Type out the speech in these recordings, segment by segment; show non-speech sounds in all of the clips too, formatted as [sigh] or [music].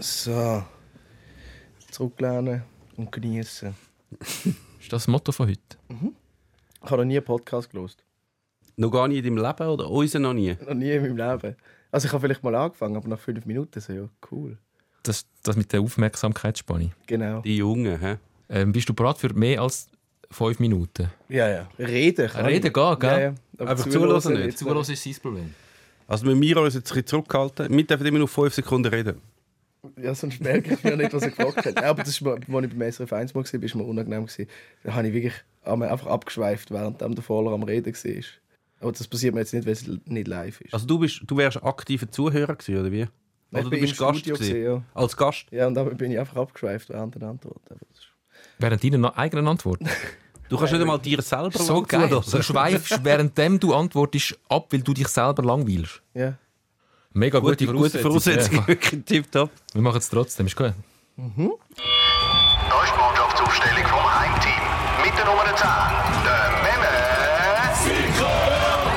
So. Zurücklehnen und genießen. [laughs] Ist das das Motto von heute? Ich habe noch nie einen Podcast gelost. Noch gar nie in deinem Leben oder unseren noch nie? Noch nie in meinem Leben. Also ich habe vielleicht mal angefangen, aber nach fünf Minuten so, ja, cool. Das, das mit der Aufmerksamkeitsspanne. Genau. Die Jungen, hä? Ähm, bist du bereit für mehr als fünf Minuten? Ja, ja. Reden kann Reden ich. geht, gell? Ja, ja. Aber Einfach zuhören zuhören nicht. Zuhören ist sein Problem. Also müssen wir uns jetzt ein bisschen zurückhalten. Wir dürfen immer noch fünf Sekunden reden. Ja, sonst merke ich mir nicht, was er gefragt hat. Aber das ist mir, als ich beim SRF 1 mal war, ist mir unangenehm. Gewesen. Da habe ich wirklich einmal einfach abgeschweift, während der Voller am Reden war. Aber das passiert mir jetzt nicht, weil es nicht live ist. Also du, bist, du wärst aktiver Zuhörer gewesen, oder wie? Nein, Oder ich du bin bist im Gast Studio gewesen? gewesen, Als Gast? ja. ja, und damit bin ich einfach abgeschweift während der Antwort. Ist- Während deiner eigenen Antwort. [laughs] Du kannst nicht einmal dir selber so mal geil. zuhören. Du schweifst, währenddem du antwortest, ab, weil du dich selber langweilst. Ja. Mega gute, Gute, gute Voraussetzung, Ja. [laughs] wirklich tipptopp. Wir machen es trotzdem, ist gut. Da ist die Mannschaftsaufstellung vom Heimteam. Mit der Nummer 10, der Memme.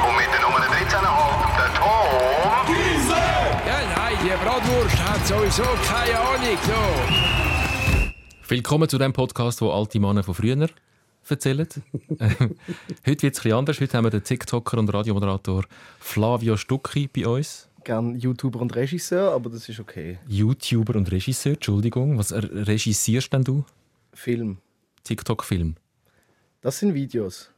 Und mit der Nummer 13,5, der Tom. Ja, nein, die Bratwurst hat sowieso keine Ahnung. So. Willkommen zu dem Podcast, wo alte Männer von früher erzählen. [laughs] heute wird es ein bisschen anders. Heute haben wir den TikToker und Radiomoderator Flavio Stucki bei uns. Gern YouTuber und Regisseur, aber das ist okay. YouTuber und Regisseur, Entschuldigung. Was regissierst denn du? Film. TikTok-Film. Das sind Videos.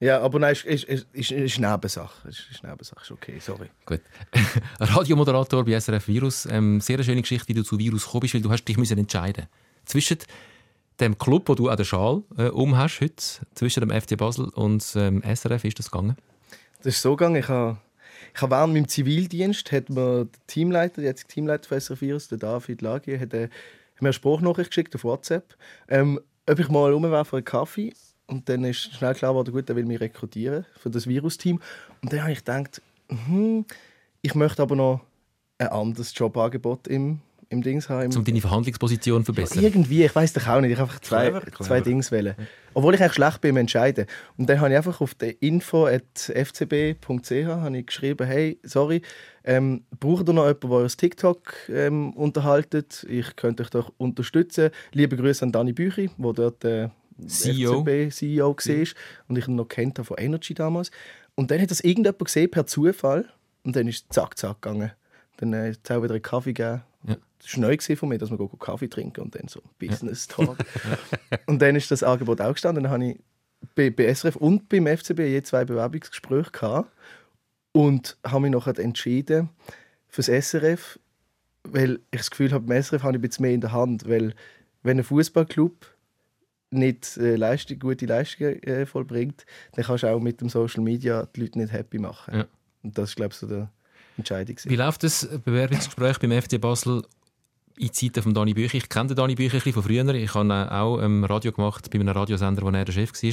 Ja, aber nein, ist, ist, ist, ist, ist Nebensache. Ist, ist Nebensache, ist okay, sorry. Gut. [laughs] Radiomoderator bei SRF Virus. Ähm, sehr eine schöne Geschichte, wie du zu Virus gekommen bist, weil du hast dich müssen entscheiden Zwischen dem Club, wo du an der Schal äh, um hast heute, zwischen dem FC Basel und ähm, SRF ist das gegangen. Das ist so gegangen, ich habe ich habe während meinem Zivildienst hat mir der Teamleiter, der jetzige Teamleiter von SRF Virus, der David Lagi, hat, äh, hat mir eine Spruchnachricht geschickt auf WhatsApp, ähm, ob ich mal rumwerfe für einen Kaffee. Und dann ist schnell klar geworden, gut, er will mich rekrutieren für das Virus-Team. Und dann habe ich gedacht, hm, ich möchte aber noch ein anderes Jobangebot im, im Dings haben. Im, Um deine Verhandlungsposition zu verbessern. irgendwie, ich weiß doch auch nicht. Ich habe einfach zwei, Clever, clever. zwei Dings wählen. Obwohl ich eigentlich schlecht bin im Entscheiden. Und dann habe ich einfach auf der info.fcb.ch habe ich geschrieben, hey, sorry, ähm, braucht ihr noch jemanden, der euer TikTok ähm, unterhaltet? Ich könnte euch doch unterstützen. Liebe Grüße an Dani Büchi, der dort äh, CEO. FCB-CEO war und ich ihn noch kennt von Energy damals. Und dann hat das irgendjemand gesehen, per Zufall. Und dann ist es zack, zack gegangen. Dann äh, hat es wieder einen Kaffee gegeben. Ja. Das war neu von mir, dass wir Kaffee trinken und dann so Business Talk. [laughs] und dann ist das Angebot auch gestanden. Dann habe ich bei, bei SRF und beim FCB je zwei Bewerbungsgespräche gehabt und habe mich nachher entschieden fürs SRF, weil ich das Gefühl habe, beim SRF habe ich ein bisschen mehr in der Hand, weil wenn ein Fußballclub nicht äh, Leistung, gute Leistungen äh, vollbringt, dann kannst du auch mit dem Social Media die Leute nicht happy machen. Ja. Und das ist, glaube ich, so der Entscheidung. Wie läuft das Bewerbungsgespräch beim FC Basel in Zeiten von Dani Bücher? Ich kenne den Dani Bücher ein von früher. Ich habe auch ähm, Radio gemacht bei einem Radiosender, wo er der Chef war.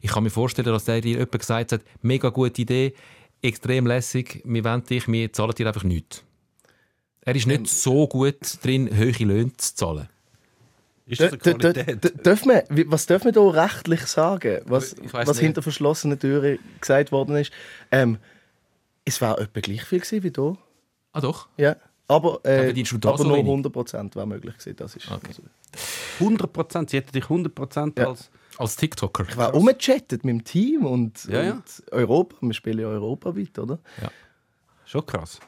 Ich kann mir vorstellen, dass der dir jemand gesagt hat, mega gute Idee, extrem lässig, wir wollen dich, wir zahlen dir einfach nichts. Er ist nicht so gut drin, hohe Löhne zu zahlen. Ist das eine Qualität? Darf man, was darf man da rechtlich sagen, was, was hinter verschlossenen Türen gesagt worden ist? Ähm, es war etwa gleich viel gewesen wie hier. Ah doch? Ja. Aber, äh, aber so nur wenig? 100 Prozent wäre möglich gewesen. Das ist, Okay. also, 100 Prozent. Sie hätten dich 100 Prozent Ja. als... Als TikToker. ich war umgechattet mit dem Team und, Ja, ja. und Europa. Wir spielen ja europaweit, oder? Schon krass.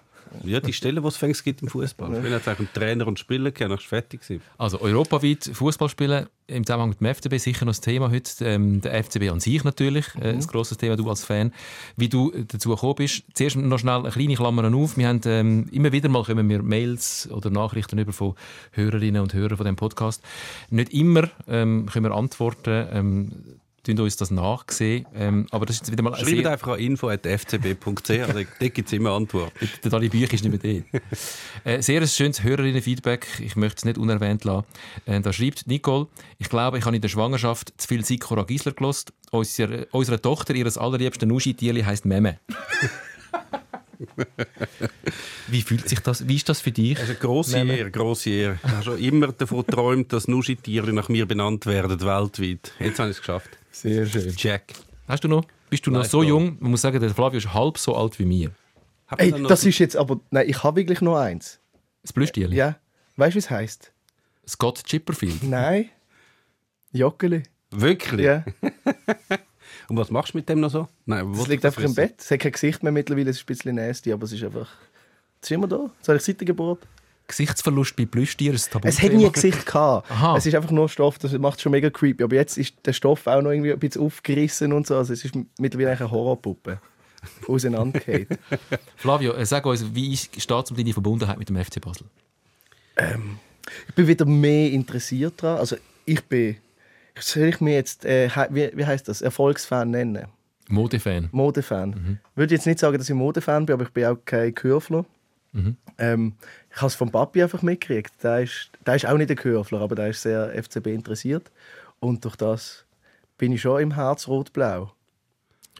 Ja, die Stelle, die es fängst gibt im Fußball. Ich bin jetzt eigentlich ein Trainer und Spieler, gehabt, ich fertig gewesen. Also europaweit Fußball spielen im Zusammenhang mit dem FCB sicher noch das Thema heute. Ähm, der FCB an sich natürlich, äh, ein grosses Thema, du als Fan. Wie du dazu gekommen bist. Zuerst noch schnell eine kleine Klammer auf. Wir haben ähm, immer wieder mal kommen wir Mails oder Nachrichten über von Hörerinnen und Hörern von dem Podcast. Nicht immer ähm, können wir antworten. Ähm, tun uns das nachsehen. Ähm, aber das ist wieder mal Schreibt einfach an info.fcb.ch, also, [laughs] da gibt es immer Antwort. der Dani Büch ist nicht mehr da. äh, sehr ein schönes Hörerinnen-Feedback. Ich möchte es nicht unerwähnt lassen. Äh, da schreibt Nicole, ich glaube, ich habe in der Schwangerschaft zu viel Sikora Gisler gelost. Unsere, unsere Tochter, ihres allerliebsten Nuschi-Tierli heisst Meme. [laughs] Wie fühlt sich das? Wie ist das für dich? Also grosse Meme. Ehre, grosse Ehre. Ich habe schon immer davon geträumt, dass Nuschitiere nach mir benannt werden, weltweit. Jetzt habe ich es geschafft. Sehr schön. Jack. Hast du noch? Bist du noch Nein, so ich jung? Man muss sagen, der Flavio ist halb so alt wie mir. Ey, noch das so- ist jetzt aber... Nein, ich habe wirklich nur eins. Das Plüschtierli? Ja. Weißt du, wie es heisst? Scott Chipperfield. Nein. Joggeli. Wirklich? Ja. [laughs] Und was machst du mit dem noch so? Nein, Es was liegt einfach im Bett. Es hat kein Gesicht mehr mittlerweile, es ist ein bisschen nasty, aber es ist einfach. Es ist immer da. Das habe ich seit der Geburt. Gesichtsverlust bei Plüschtieren ein Tabu. Es hat nie ein [laughs] Gesicht gehabt. Aha. Es ist einfach nur Stoff, das macht es schon mega creepy. Aber jetzt ist der Stoff auch noch irgendwie ein bisschen aufgerissen und so. Also es ist mittlerweile eine Horrorpuppe. Auseinandergeht. [laughs] Flavio, äh, sag uns, wie steht es um deine Verbundenheit mit dem FC Basel? ich bin wieder mehr interessiert daran. Also ich bin. Soll ich mir jetzt, äh, wie, wie heißt das, Erfolgsfan nennen? Modefan. Modefan. Ich würde jetzt nicht sagen, dass ich Modefan bin, aber ich bin auch kein Kürfler. Ähm, ich habe es vom Papi einfach mitgekriegt. Der ist, der ist auch nicht ein Kürfler, aber der ist sehr FCB interessiert. Und durch das bin ich schon im Herz rot-blau.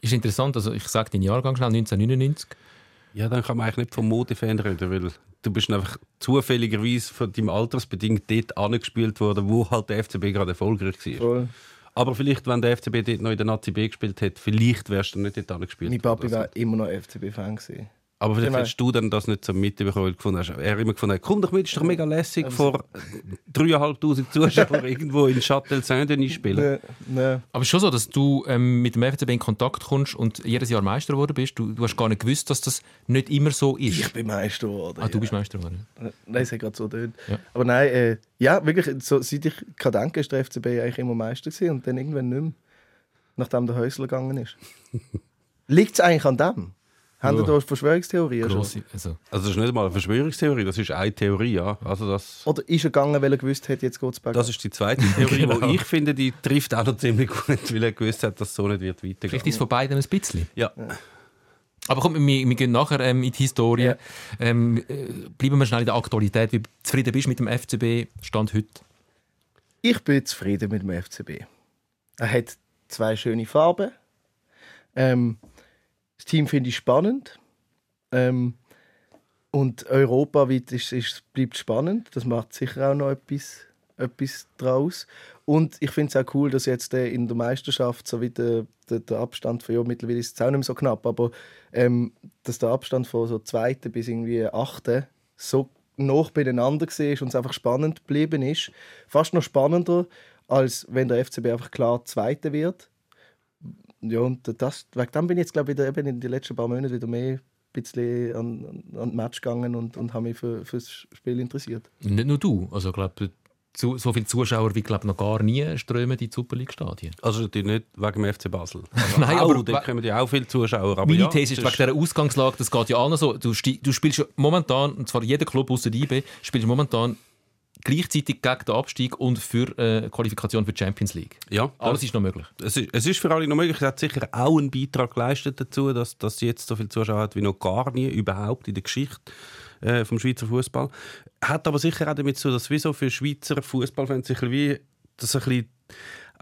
Ist interessant, also ich sage den Jahrgang schnell, 1999. Ja, dann kann man eigentlich nicht vom Modefan reden, weil du bist einfach zufälligerweise von deinem Altersbedingt dort angespielt worden, wo halt der FCB gerade erfolgreich war. Voll. Aber vielleicht, wenn der FCB dort noch in der Nazi B gespielt hätte, vielleicht wärst du nicht dort angespielt Mein Papi war immer noch FCB-Fan. Aber vielleicht Genau. hättest du dann das nicht so mitbekommen, weil du gefunden hast. Er hat immer gefunden, komm doch mit, ist doch mega lässig, vor 3'500 Zuschauern [laughs] irgendwo in Châtel-Saint-Denis spielen. Nee, nee. Aber es ist schon so, dass du ähm, mit dem FCB in Kontakt kommst und jedes Jahr Meister geworden bist. Du, du hast gar nicht gewusst, dass das nicht immer so ist. Ich bin Meister geworden. ah, du ja. bist Meister geworden. Nein, es hat gerade so tönt. Ja. Aber nein, äh, ja, wirklich, so, seit ich kann denken, ist der FCB eigentlich immer Meister gewesen und dann irgendwann nicht mehr, nachdem der Häusler gegangen ist. [laughs] Liegt es eigentlich an dem? Haben. Sie da Verschwörungstheorien schon? Grosse, also, Also das ist nicht mal eine Verschwörungstheorie, das ist eine Theorie, ja. Also das, Oder ist er gegangen, weil er gewusst hat, jetzt geht es bergab? das ist die zweite Theorie, [laughs] Genau. die ich finde, die trifft auch noch ziemlich gut, weil er gewusst hat, dass es so nicht wird weitergehen. vielleicht ist es von beiden ein bisschen. Ja. Aber komm, wir, wir gehen nachher ähm, in die Historie. Ja. Ähm, äh, bleiben wir schnell in der Aktualität. Wie zufrieden bist du mit dem FCB Stand heute? Ich bin zufrieden mit dem FCB. Er hat zwei schöne Farben. Ähm, das Team finde ich spannend. Ähm, und europaweit ist, ist, bleibt spannend. Das macht sicher auch noch etwas, etwas draus. Und ich finde es auch cool, dass jetzt äh, in der Meisterschaft so wie der, der, der Abstand von ja, mittlerweile ist es auch nicht mehr so knapp, aber ähm, dass der Abstand von so zweiten bis irgendwie achten so noch beieinander war und es einfach spannend geblieben ist. Fast noch spannender, als wenn der FCB einfach klar Zweiter wird. Ja, und das, wegen dem bin ich jetzt, glaube ich, wieder eben in den letzten paar Monaten wieder mehr ein bisschen an, an, an das Match gegangen und, und habe mich für, für das Spiel interessiert. Nicht nur du. Also, ich glaube, zu, so viele Zuschauer wie glaub, noch gar nie strömen in die Super League-Stadien. Also natürlich nicht wegen dem FC Basel. [laughs] Also Nein, auch, aber- dort kommen ja auch viele Zuschauer. Aber Meine ja, These ist, das wegen dieser Ausgangslage, das geht ja allen so. Du, du spielst momentan, und zwar jeder Club außer der IB, spielst momentan gleichzeitig gegen den Abstieg und für äh, Qualifikation für die Champions League. Ja, Alles ist noch möglich. es, ist, es ist für alle noch möglich. Es hat sicher auch einen Beitrag geleistet dazu, dass, dass sie jetzt so viele Zuschauer hat wie noch gar nie überhaupt in der Geschichte äh, vom Schweizer Fußball. Hat aber sicher auch damit zu, dass wieso für Schweizer Fußballfans sicher wie das ein bisschen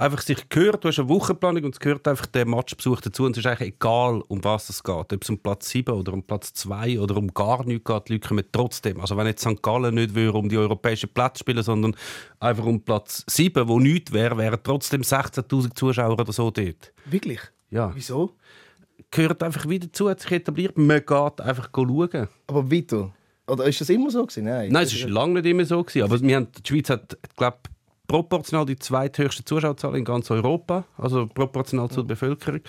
einfach sich gehört, du hast eine Wochenplanung und es gehört einfach der Matchbesuch dazu und es ist eigentlich egal, um was es geht. Ob es um Platz 7 oder um Platz 2 oder um gar nichts geht, die Leute kommen trotzdem. Also wenn jetzt St. Gallen nicht würde um die europäischen Plätze spielen, sondern einfach um Platz 7, wo nichts wäre, wären trotzdem 16'000 Zuschauer oder so dort. Wirklich? Ja, Wieso? gehört einfach wieder dazu, hat sich etabliert. Man geht einfach schauen. Aber weiter. Oder ist das immer so gewesen? Nein. Nein, es war lange nicht immer so. Gewesen, aber wir haben, die Schweiz hat, glaube proportional die zweithöchste Zuschauerzahl in ganz Europa, also proportional zur Bevölkerung.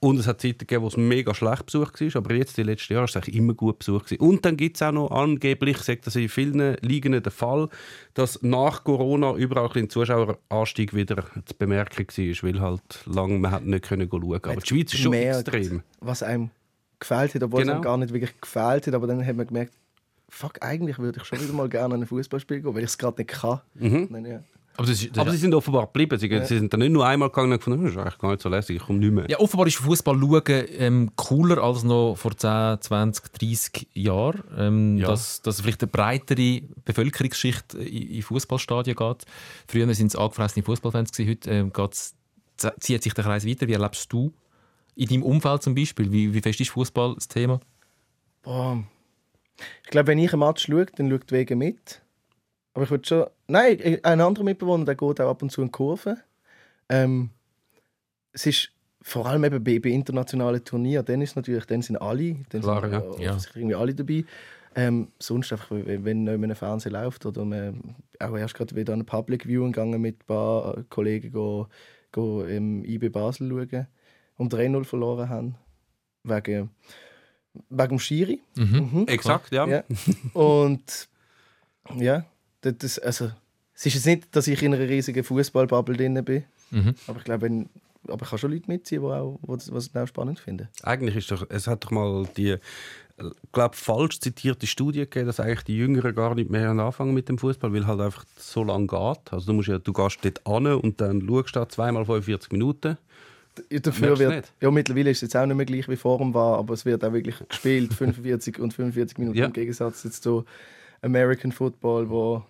Und es hat Zeiten gegeben, wo es mega schlecht besucht war, aber jetzt, die letzten Jahre, ist es eigentlich immer gut besucht. Gewesen. Und dann gibt es auch noch angeblich, ich sage das in vielen Ligen der Fall, dass nach Corona überall ein Zuschaueranstieg wieder zu bemerken war, weil halt lange man hat nicht können schauen Aber die Schweiz ist schon gemerkt, extrem. Was einem gefällt hat, obwohl es Genau. einem gar nicht wirklich gefällt hat. Aber dann hat man gemerkt, fuck, eigentlich würde ich schon wieder mal gerne an ein Fußballspiel gehen, weil ich es gerade nicht kann. Dann, ja. Aber, ist, Aber sie sind offenbar geblieben. Sie, sie sind dann nicht nur einmal gegangen und gefunden, das ist eigentlich gar nicht so lässig, ich komme nicht mehr. ja, offenbar ist Fußball schauen ähm, cooler als noch vor 10, 20, 30 Jahren. Ähm, Ja. dass, dass vielleicht eine breitere Bevölkerungsschicht in, in Fußballstadien geht. Früher waren es angefressene Fußballfans, heute ähm, zieht sich der Kreis weiter. Wie erlebst du in deinem Umfeld zum Beispiel? Wie, wie fest ist Fußball das Thema? Boah. Ich glaube, wenn ich ein Match schaue, dann schaut wegen mit. Aber ich würde schon. Nein, ein anderer Mitbewohner, der geht auch ab und zu in die Kurve. Ähm, es ist vor allem eben bei, bei internationalen Turnieren, dann ist natürlich, dann sind alle, dann Klar, sind ja. äh, Ja. irgendwie alle dabei. Ähm, sonst einfach, wenn wenn noch in einem Fernsehen läuft oder man, auch erst gerade wieder an ein Public Viewing gegangen mit ein paar Kollegen go, go im IB Basel schauen und 3-0 verloren haben. Wegen, wegen dem Schiri. Mhm. Exakt, ja. Ja. Und ja, das, also, es ist jetzt nicht, dass ich in einer riesigen Fußballbubble drin bin, Mhm. aber ich glaube, wenn, aber ich kann schon Leute mitziehen, die auch, das- was auch spannend finden. Eigentlich ist doch, es hat doch mal die, glaube falsch zitierte Studie gegeben, dass eigentlich die Jüngeren gar nicht mehr anfangen mit dem Fußball, weil halt einfach so lang geht. Also du musst ja, du gehst dort an und dann schaust du da zweimal 45 Minuten. Ja, Dafür wird, nicht? ja, mittlerweile ist es jetzt auch nicht mehr gleich wie vor dem war, aber es wird auch wirklich gespielt, 45 und 45 Minuten Ja. im Gegensatz jetzt zu American Football, wo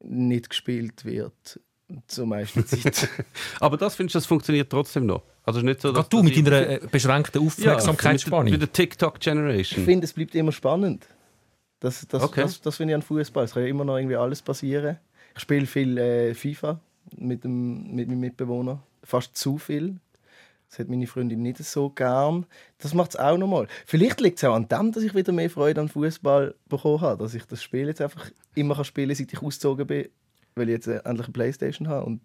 nicht gespielt wird zur meisten Zeit. [laughs] Aber das findest du, das funktioniert trotzdem noch. Also nicht so, dass Gerade du mit ich- deiner äh, beschränkten ja, Aufmerksamkeitsspanne. mit der ich TikTok-Generation. finde, es bleibt immer spannend. Das, das, Okay. das, das finde ich an Fußball. Es kann ja immer noch irgendwie alles passieren. Ich spiele viel äh, FIFA mit, dem, mit meinem Mitbewohner. Fast zu viel. Das hat meine Freundin nicht so gern. Das macht es auch nochmal. Vielleicht liegt es auch an dem, dass ich wieder mehr Freude an Fußball bekommen habe. Dass ich das Spiel jetzt einfach immer kann spielen kann, seit ich ausgezogen bin, weil ich jetzt endlich eine Playstation habe. Und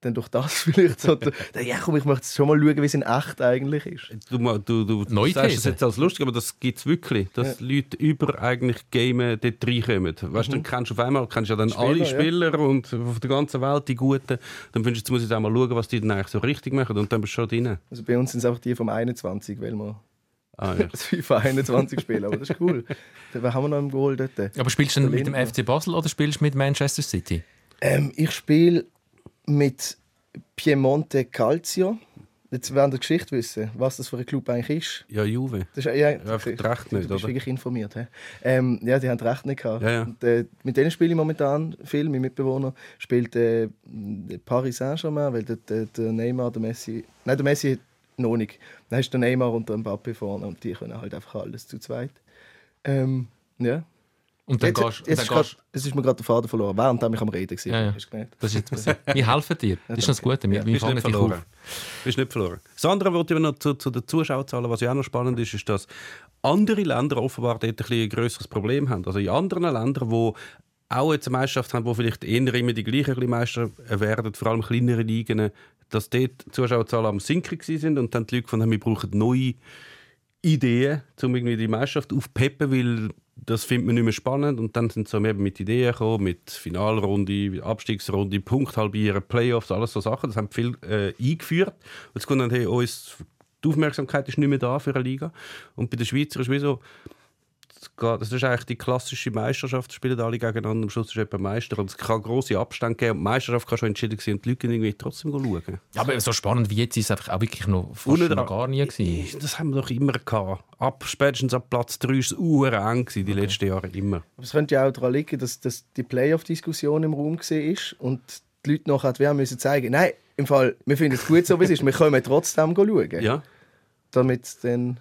dann durch das [laughs] vielleicht so. ja, komm, ich möchte schon mal schauen, wie es in echt eigentlich ist. Du, du, du Neue sagst es jetzt als lustig, aber das gibt es wirklich, dass Leute über eigentlich Gamen dort reinkommen. Weißt du, dann kennst du auf einmal kennst du ja dann Spieler, alle ja. Spieler und auf der ganzen Welt die Guten. Dann findest du, jetzt muss ich auch mal schauen, was die dann eigentlich so richtig machen und dann bist du schon drin. Also bei uns sind es einfach die vom 21, weil wir Ah, ja. [laughs] das FIFA 21 spielen. Aber das ist cool. Wen haben wir noch im Goal dort? Aber spielst du denn mit dem. FC Basel oder spielst du mit Manchester City? Ähm, ich spiele mit Piemonte Calcio. Jetzt werden die Geschichte wissen, was das für ein Club eigentlich ist. ja, Juve. Das ist ja, Ja, Rechte nicht, du bist oder? wirklich informiert. He? Ähm, ja, die haben recht nicht gehabt. Ja, ja. Und, äh, mit denen spiele ich momentan viel. Mein Mitbewohner spielt äh, Paris Saint-Germain, weil der, der, der Neymar, der Messi... Nein, der Messi noch nicht. Dann ist der Neymar und der Mbappe vorne und die können halt einfach alles zu zweit. Ähm, ja. Und dann Jetzt, gehst, jetzt ist, grad, es ist mir gerade der Faden verloren, während ich am Reden war. Ja, ja. Das ist jetzt passiert. [laughs] Wir helfen dir. Das ist das Gute. Wir, Ja, wir Bist fangen nicht dich verloren. auf. Bist nicht verloren. Das andere, was ich noch zu, zu den Zuschauerzahlen, was ja auch noch spannend ist, ist, dass andere Länder offenbar dort ein, ein grösseres Problem haben. Also in anderen Ländern, wo auch jetzt eine Meisterschaft haben, wo vielleicht eher immer die gleichen Meister werden, vor allem kleinere Ligen, dass dort die Zuschauerzahlen am Sinken sind und dann die Leute gefunden haben, wir brauchen neue Ideen, um irgendwie die Meisterschaft aufpeppen, weil das findet man nicht mehr spannend. Und dann sind sie eben mit Ideen gekommen, mit Finalrunde, Abstiegsrunde, Punkt Playoffs, alles so Sachen. Das haben viel äh, eingeführt. Und jetzt kommt dann, hey, uns, die Aufmerksamkeit ist nicht mehr da für eine Liga. Und bei den Schweizer ist es wie so, geht- das ist eigentlich die klassische Meisterschaft, spielen alle gegeneinander, am Schluss ist jemand Meister. Und es kann grosse Abstände geben. Und die Meisterschaft kann schon entschieden sein und die Leute irgendwie trotzdem schauen. Ja, aber so spannend wie jetzt ist es einfach auch wirklich noch fast noch gar nie gewesen. Das haben wir doch immer gehabt. Ab, spätestens ab Platz 3 war es eng, gewesen, die letzten Jahre immer. Aber es könnte ja auch daran liegen, dass, dass die Playoff-Diskussion im Raum war und die Leute nachher wir müssen zeigen, nein, im Fall, wir finden es gut so, wie es ist, wir [laughs] können trotzdem schauen. Ja. Damit dann,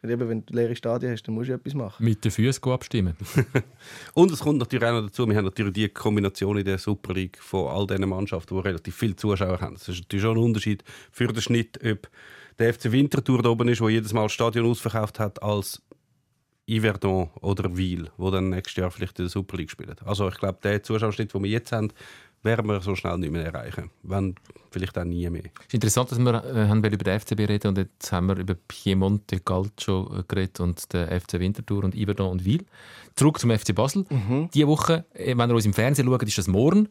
weil eben, wenn du leere Stadien hast, dann musst du etwas machen. Mit den Füßen abstimmen. [laughs] Und es kommt natürlich auch noch dazu, wir haben natürlich die Kombination in der Super League von all diesen Mannschaften, die relativ viele Zuschauer haben. Das ist natürlich schon ein Unterschied für den Schnitt, ob der FC Winterthur da oben ist, wo jedes Mal das Stadion ausverkauft hat, als Yverdon oder Wiel, wo dann nächstes Jahr vielleicht in der Super League spielen. Also ich glaube, der Zuschauerschnitt, den wir jetzt haben, werden wir so schnell nicht mehr erreichen. Wenn vielleicht auch nie mehr. Es ist interessant, dass wir äh, haben über den FCB reden und jetzt haben wir über Piemonte Calcio äh, geredet und den FC Winterthur und Iverdon und Wiel. Zurück zum FC Basel. Diese Woche, äh, wenn ihr uns im Fernsehen schaut, ist das morgen.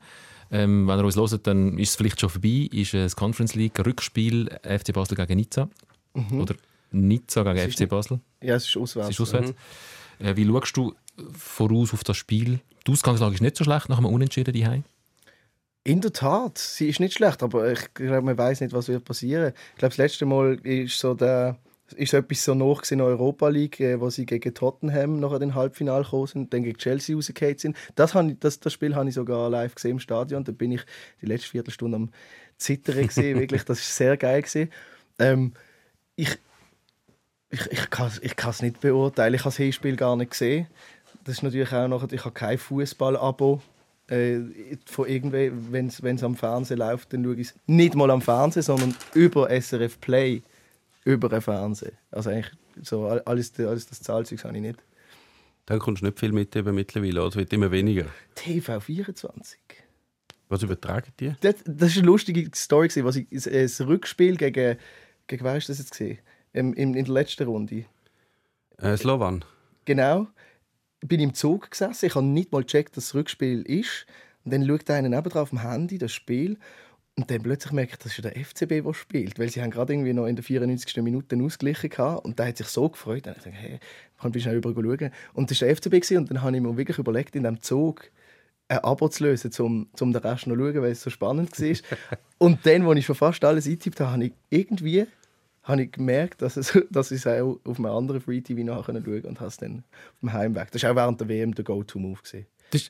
Ähm, wenn ihr uns hört, dann ist es vielleicht schon vorbei. Ist äh, das Conference League Rückspiel FC Basel gegen Nizza. Oder Nizza gegen FC nicht- Basel. Ja, es ist auswärts. Es ist auswärts. Äh, wie schaust du voraus auf das Spiel? Die Ausgangslage ist nicht so schlecht nach einem Unentschieden daheim. In der Tat, sie ist nicht schlecht, aber ich glaube, man weiß nicht, was wird passieren. Ich glaube, das letzte Mal ist so der ist so etwas so noch in der Europa League, äh, wo sie gegen Tottenham noch in den Halbfinale gekommen sind, dann gegen Chelsea rausgefallen sind. Das, ich, das, das Spiel habe ich sogar live gesehen im Stadion. Da bin ich die letzte Viertelstunde am Zittern gesehen. [laughs] Wirklich, das ist sehr geil. Ähm, ich ich, ich kann es ich kann's nicht beurteilen. Ich habe das Hinspiel gar nicht gesehen. Das ist natürlich auch noch, ich habe kein Fußball-Abo äh, von irgendwie, wenn es am Fernsehen läuft, dann schaue ich es nicht mal am Fernsehen, sondern über SRF Play, über den Fernsehen. Also eigentlich so all- alles, alles das Zahlzeug habe ich nicht. Dann kommst du nicht viel mit eben mittlerweile, es wird immer weniger. TV24. Was übertragen die? Das, das ist eine lustige Story, was ich, das Rückspiel gegen, gegen wer ist das jetzt gesehen? In, in, in der letzten Runde. Äh, Slovan. Genau. Bin im Zug gesessen. Ich habe nicht mal gecheckt, dass das Rückspiel ist. Und dann schaut einer nebenan auf dem Handy das Spiel. Und dann plötzlich merke ich, das ist ja der FCB, der spielt. Weil sie haben gerade irgendwie noch in der 94. Minute ausgeglichen gehabt. Und der hat sich so gefreut. Dann habe ich gedacht, hey, kann ich schnell schauen. Und das war der FCB. Gewesen. Und dann habe ich mir wirklich überlegt, in diesem Zug ein Abo zu lösen, um, um den Rest noch zu schauen, weil es so spannend war. [laughs] und dann, als ich schon fast alles eingetippt habe, habe ich irgendwie habe ich gemerkt, dass, es, [laughs] dass ich es auch auf einem anderen Free TV nachher schauen konnte und habe es dann auf dem Heimweg. Das war auch während der WM der Go-To-Move.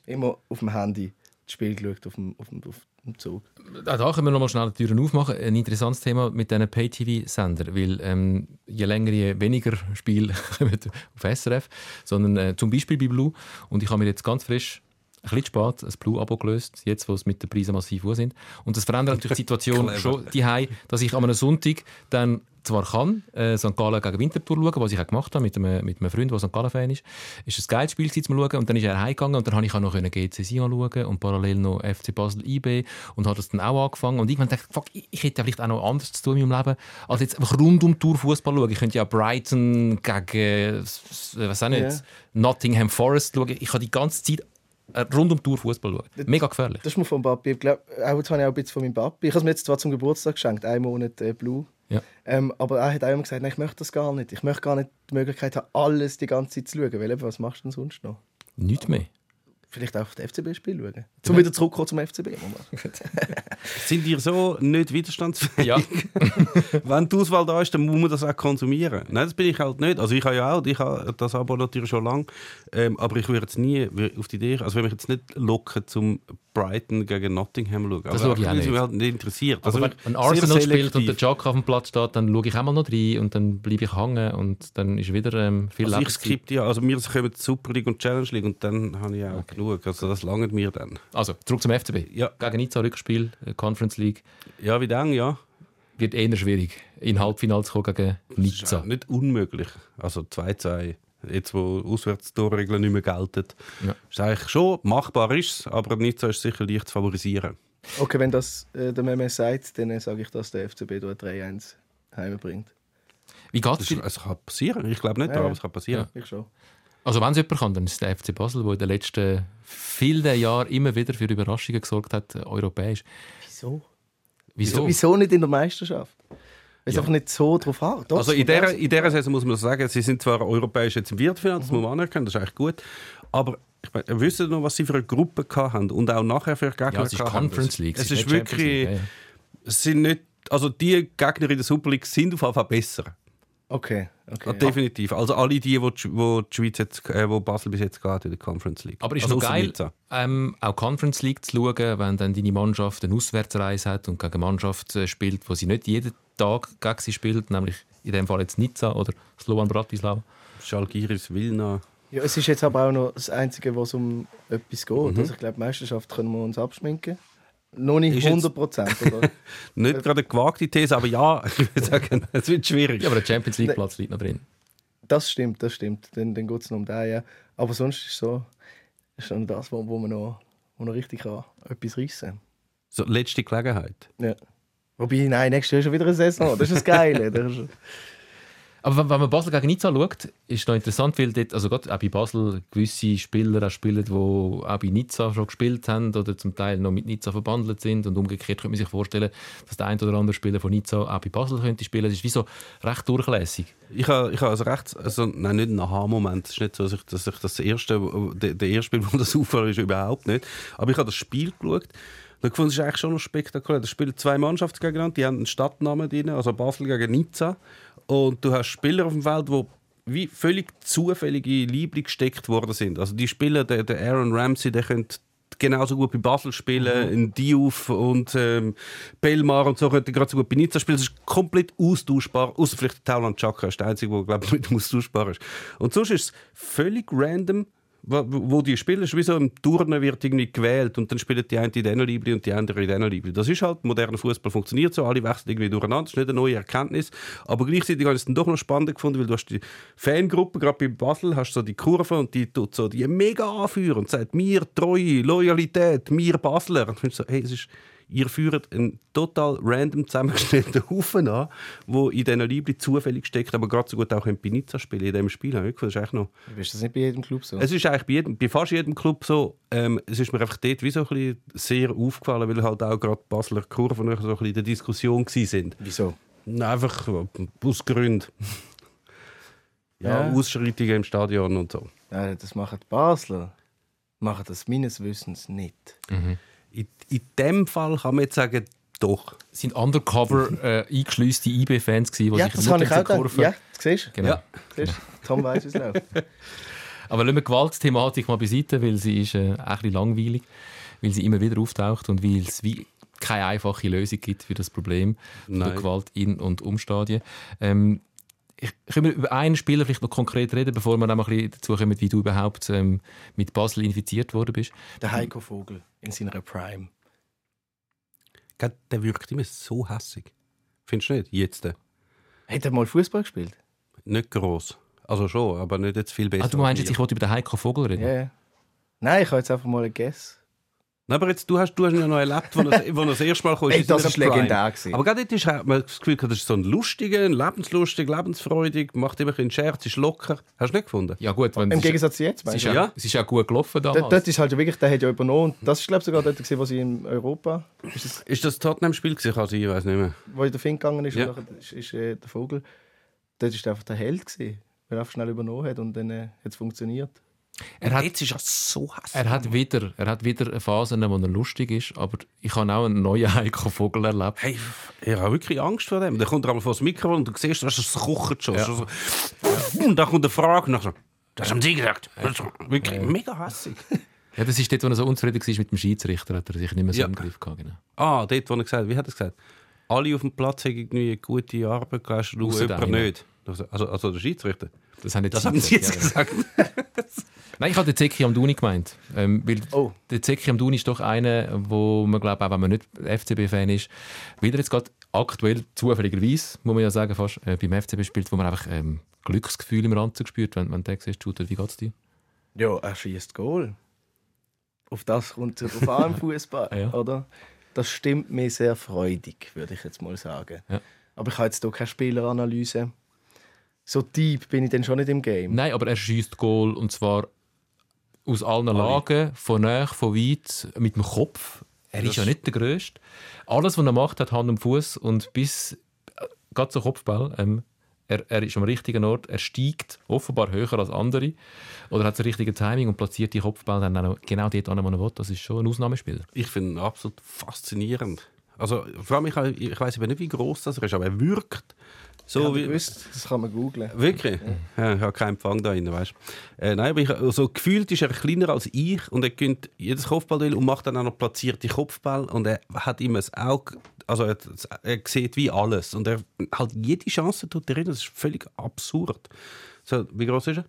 Immer auf dem Handy das Spiel geschaut, auf dem, auf dem, auf dem Zug. Auch da können wir noch mal schnell die Türen aufmachen. Ein interessantes Thema mit diesen Pay-TV-Sender, weil ähm, je länger, je weniger [laughs] kommen auf SRF, sondern äh, zum Beispiel bei Blue. Und ich habe mir jetzt ganz frisch ein bisschen spät ein Blue-Abo gelöst, jetzt wo es mit den Preisen massiv hoch sind. Und das verändert natürlich die Situation [laughs] schon die dass ich am Sonntag dann zwar kann, äh, St. Gallen gegen Winterthur schauen, was ich auch gemacht habe mit einem, mit einem Freund, der St. Gallen-Fan ist. Ist ein geiles Spiel zu schauen und dann ist er heimgegangen und dann habe ich auch noch GC Sion schauen und parallel noch FC Basel IB und habe das dann auch angefangen und irgendwann dachte ich, fuck, ich hätte vielleicht auch noch anderes zu tun in meinem Leben, als jetzt einfach rund um Tour Fußball schauen. Ich könnte ja Brighton gegen, was auch nicht, yeah. Nottingham Forest schauen. Ich habe die ganze Zeit äh, rund um Tour Fußball schauen. Mega gefährlich. Das ist mir vom Papi. Ich glaube, auch das habe ich auch ein bisschen von meinem Papi. Ich habe es mir jetzt zwar zum Geburtstag geschenkt, einen Monat äh, Blue. Ja. Ähm, aber er hat auch immer gesagt, nein, ich möchte das gar nicht. Ich möchte gar nicht die Möglichkeit haben, alles die ganze Zeit zu schauen. Weil, was machst du denn sonst noch? Nichts mehr. Vielleicht auch auf das FCB-Spiel schauen. Zum ja. wieder zurückkommen zum FCB. [laughs] Sind ihr so nicht widerstandsfähig? Ja. [laughs] Wenn die Auswahl da ist, dann muss man das auch konsumieren. Nein, das bin ich halt nicht. Also ich habe ja auch, ich habe das Abo natürlich schon lange, ähm, aber ich würde jetzt nie auf die Idee, also wenn mich jetzt nicht locken zum Brighton gegen Nottingham schauen. Das schaue ich auch nicht. mich halt nicht interessiert. Also, wenn, wenn Arsenal spielt und der Jack auf dem Platz steht, dann schaue ich einmal noch rein und dann bleibe ich hängen und dann ist wieder ähm, viel also ich skippe ja, also wir kommen die Super League und Challenge League und dann habe ich auch okay. genug. Also das langt mir dann. Also zurück zum FCB. Ja. Gegen Nizza Rückspiel, äh, Conference League. Ja, wie dann, ja. Wird eher schwierig, in Halbfinale zu kommen gegen Nizza. Das ist nicht unmöglich. Also 2-2 jetzt wo Auswärtstorregeln nicht mehr gelten. Ja. Ist eigentlich schon machbar ist aber nicht so ist sicher leicht zu favorisieren. Okay, wenn das äh, der Meme sagt, dann sage ich, dass der FCB dort 3-1 heimbringt. Wie geht's Es kann passieren. Ich glaube nicht, ja, aber es kann passieren. Ja, ich schon. Also wenn es jemand kann, dann ist es der FC Basel, der in den letzten vielen Jahren immer wieder für Überraschungen gesorgt hat, äh, europäisch. Wieso? Wieso? Wieso nicht in der Meisterschaft? Weil ja. einfach nicht so drauf an. Doch, also in dieser, in dieser Saison muss man sagen, sie sind zwar europäisch jetzt im Viertelfinale, das mhm. muss man anerkennen, das ist eigentlich gut, aber ich meine, wissen noch, was sie für eine Gruppe hatten und auch nachher für Gegner ja, es ist Conference League. Es ist wirklich, League, ja. sind nicht, also die Gegner in der Super League sind auf jeden Fall besser. Okay, okay. Ja, definitiv. Also alle die, wo die, wo die Schweiz jetzt, äh, wo Basel bis jetzt geht in der Conference League. Aber ist also noch geil, ähm, auch Conference League zu schauen, wenn dann deine Mannschaft eine Auswärtsreise hat und gegen eine Mannschaft äh, spielt, wo sie nicht jeden Tag gegen sie spielt, nämlich in dem Fall jetzt Nizza oder Slovan Bratislava. Schalgiris Vilna. Ja, es ist jetzt aber auch noch das Einzige, was um etwas geht. Mhm. Also ich glaube, Meisterschaft können wir uns abschminken. Noch nicht 100 Prozent, [laughs] nicht gerade eine gewagte These, aber ja, [laughs] ich würde sagen, [laughs] es wird schwierig. Ja, aber der Champions League Platz liegt noch drin. Das stimmt, das stimmt. Dann, dann geht es noch um den, ja. Aber sonst ist es so, ist dann das, wo, wo man noch, wo noch richtig kann, etwas reissen kann. So, letzte Gelegenheit. Ja. Wobei, nein, nächstes Jahr ist schon wieder eine Saison. Das ist das Geile. Das ist aber wenn man Basel gegen Nizza schaut, ist noch interessant, weil dort, also gerade auch bei Basel gewisse Spieler auch spielen, die auch bei Nizza schon gespielt haben oder zum Teil noch mit Nizza verbandelt sind und umgekehrt könnte man sich vorstellen, dass der ein oder andere Spieler von Nizza auch bei Basel könnte spielen. Das ist wie so recht durchlässig. Ich habe, ich habe also recht, also nein, nicht ein Aha-Moment. Es ist nicht so, dass ich, dass ich das erste, der, der erste Spiel, [laughs] das auffällt, ist überhaupt nicht. Aber ich habe das Spiel geschaut. Da gefunden, ist eigentlich schon noch spektakulär. Da spielen zwei Mannschaften gegeneinander, die haben einen Stadtnamen drin, also Basel gegen Nizza. Und du hast Spieler auf dem Feld, die wie völlig zufällige Liebling gesteckt worden sind. Also die Spieler, der, der Aaron Ramsey, der könnte genauso gut bei Basel spielen, mhm. in Diouf und ähm, Belmar und so könnte gerade so gut bei Nizza spielen. Das ist komplett austauschbar, außer vielleicht Tauland Chaka ist der Einzige, der glaube ich mit austauschbar ist. Und sonst ist es völlig random, wo, wo die spielen, ist wie so im Turnen wird irgendwie gewählt und dann spielen die eine in diesen Liebli und die andere in diesen Liebli. Das ist halt, moderner Fußball funktioniert so, alle wechseln irgendwie durcheinander, das ist nicht eine neue Erkenntnis, aber gleichzeitig habe ich es dann doch noch spannend gefunden, weil du hast die Fangruppe, gerade bei Basel, hast so die Kurve und die tut so die mega anführen und sagt, mir Treue, Loyalität, mir Basler. Und ich so, hey, es ist ihr führt einen total random zusammengestellten [laughs] Haufen an, wo in diesen Liebli zufällig steckt, aber gerade so gut auch in Pinizza spielen in diesem Spiel. Habe ich gefunden, Das ist eigentlich noch Ist das nicht bei jedem Club so? es ist eigentlich bei, jedem, bei fast jedem Club so. Ähm, es ist mir einfach dort wie so ein bisschen sehr aufgefallen, weil halt auch gerade die Basler Kurven so ein bisschen in der Diskussion sind. Wieso? Na, Einfach aus Gründen. [laughs] ja, Ja. Ausschreitungen im Stadion und so. Ja, das machen die Basler. Machen das meines Wissens nicht. In, in dem Fall kann man jetzt sagen, doch. Es sind undercover [laughs] äh, eingeschließte IB-Fans gewesen, die ja, sich das kann ich auch. Kurve... Ja, das siehst du. Genau. Ja. Siehst? Tom weiss, wie es läuft. [laughs] Aber lassen wir die Gewaltthematik mal beiseite, weil sie ist äh, ein bisschen langweilig, weil sie immer wieder auftaucht und weil es wie keine einfache Lösung gibt für das Problem von der Nein. Gewalt in und um Stadien. Ähm, können wir über einen Spieler vielleicht noch konkret reden, bevor wir dann mal ein bisschen dazu kommen, wie du überhaupt ähm, mit Basel infiziert worden bist? Der Heiko Vogel in seiner Prime. Der wirkt immer so hässig. Findest du nicht? Jetzt. Hat er mal Fußball gespielt? Nicht gross. Also schon, aber nicht jetzt viel besser. Ah, du meinst jetzt, ich wollte über den Heiko Vogel reden? Ja, ja. Nein, ich habe jetzt einfach mal ein Guess. Nein, aber jetzt, du, hast, du hast ihn ja noch erlebt, wo er, er das erste Mal kam. Ey, in das ist legendär gewesen. Aber gerade dort ist, hat man das Gefühl, gehabt, das ist so ein lustiger, ein lebenslustig, lebensfreudig, macht immer ein bisschen Scherz, ist locker. Hast du nicht gefunden? Ja gut, wenn Im ist, Gegensatz zu jetzt, meinst du? ja, es ist ja gut gelaufen damals. Dort, dort ist halt wirklich, der hat ja übernommen. Das ist, glaube ich, sogar dort, gewesen, wo sie in Europa, ist das, Ist das Tottenham-Spiel gewesen? Sein, ich weiß nicht mehr. wo der Fink gegangen ist, Ja. und nachher ist, ist äh, der Vogel. Dort ist er einfach der Held gewesen, weil er einfach schnell übernommen hat und dann äh, hat es funktioniert. Er hat jetzt ist er so hässlich. Er hat wieder, er hat wieder Phasen, wo er lustig ist, aber ich habe auch einen neuen [laughs] Heiko Vogel erlebt. Hey, ich habe wirklich Angst vor dem. Dann kommt er einmal vor das Mikrofon und du siehst, dass es kocht schon. Ja. So, und dann kommt eine Frage nach so, das haben sie gesagt. Das ist Wirklich mega hässlich. Ja, das ist dort, wo er so unzufrieden war mit dem Schiedsrichter, hat er sich nicht mehr so Ja. im Griff gehabt. Genau. Ah, dort, wo er gesagt hat, wie hat er es gesagt? Alle auf dem Platz haben irgendwie eine gute Arbeit geleistet, du Ausser jemand nicht. Also, also der Schiedsrichter. Das haben, Das haben sie jetzt ja, gesagt. [laughs] Nein, ich habe den Zeki Amduni gemeint. Ähm, weil Oh. Der Zeki Amduni ist doch einer, wo man glaube auch wenn man nicht FCB-Fan ist, wieder jetzt gerade aktuell zufälligerweise, muss man ja sagen, fast äh, beim FCB spielt, wo man einfach ähm, Glücksgefühl im Ranzug spürt, wenn, wenn der siehst, shooter, wie geht's dir? Ja, er schießt Goal. Auf das kommt es drauf an im [laughs] Fußball, Ja. oder? Das stimmt mir sehr freudig, würde ich jetzt mal sagen. Ja. Aber ich habe jetzt hier keine Spieleranalyse. So deep bin ich dann schon nicht im Game. Nein, aber er schießt Goal und zwar aus allen Lagen, von nah, von weit, mit dem Kopf. Er ist ja nicht der Größte. Alles, was er macht, hat Hand und Fuß und bis äh, gerade zum Kopfball. Ähm, er, er ist am richtigen Ort, er steigt offenbar höher als andere oder hat das richtige Timing und platziert die Kopfball dann auch genau dort an, wo er will. Das ist schon ein Ausnahmespieler. Ich finde ihn absolut faszinierend. Also, vor allem, ich, ich weiß nicht, wie groß das er ist, aber er wirkt so wie. gewusst, das kann man googlen. Wirklich? Ja, ich habe keinen Empfang da drin, weißt du. Äh, nein, aber ich, also, gefühlt ist er kleiner als ich und er gönnt jedes Kopfballduell und macht dann auch noch platzierte Kopfball und er hat immer das Auge, also er, er sieht wie alles und er halt jede Chance tut rein, das ist völlig absurd. So, wie groß ist er?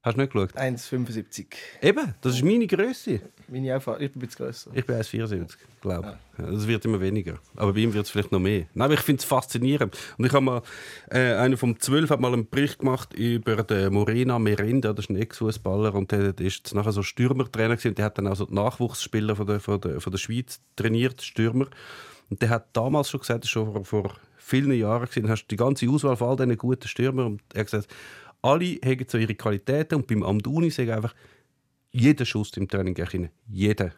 Hast du nicht geschaut? 1,75. Eben, das ist meine Größe. Meine Auffahrung, ich bin ein bisschen grösser. Ich bin 1,74, glaube ich. Ja, Das wird immer weniger. Aber bei ihm wird es vielleicht noch mehr. Nein, aber ich finde es faszinierend. Und ich habe mal, äh, einer vom 12 hat mal einen Bericht gemacht über den Morena Merenda, das ist ein Ex-Fußballer und der, der ist nachher so Stürmertrainer gewesen. Und Der hat dann also die Nachwuchsspieler von der, von der, von der Schweiz trainiert, Stürmer. Und der hat damals schon gesagt, das ist schon vor, vor vielen Jahren gesehen, hast du die ganze Auswahl von all diesen guten Stürmern und er hat gesagt, alle haben so ihre Qualitäten und beim Amduni sage ich einfach, jeder Schuss im Training geht rein. Jeder.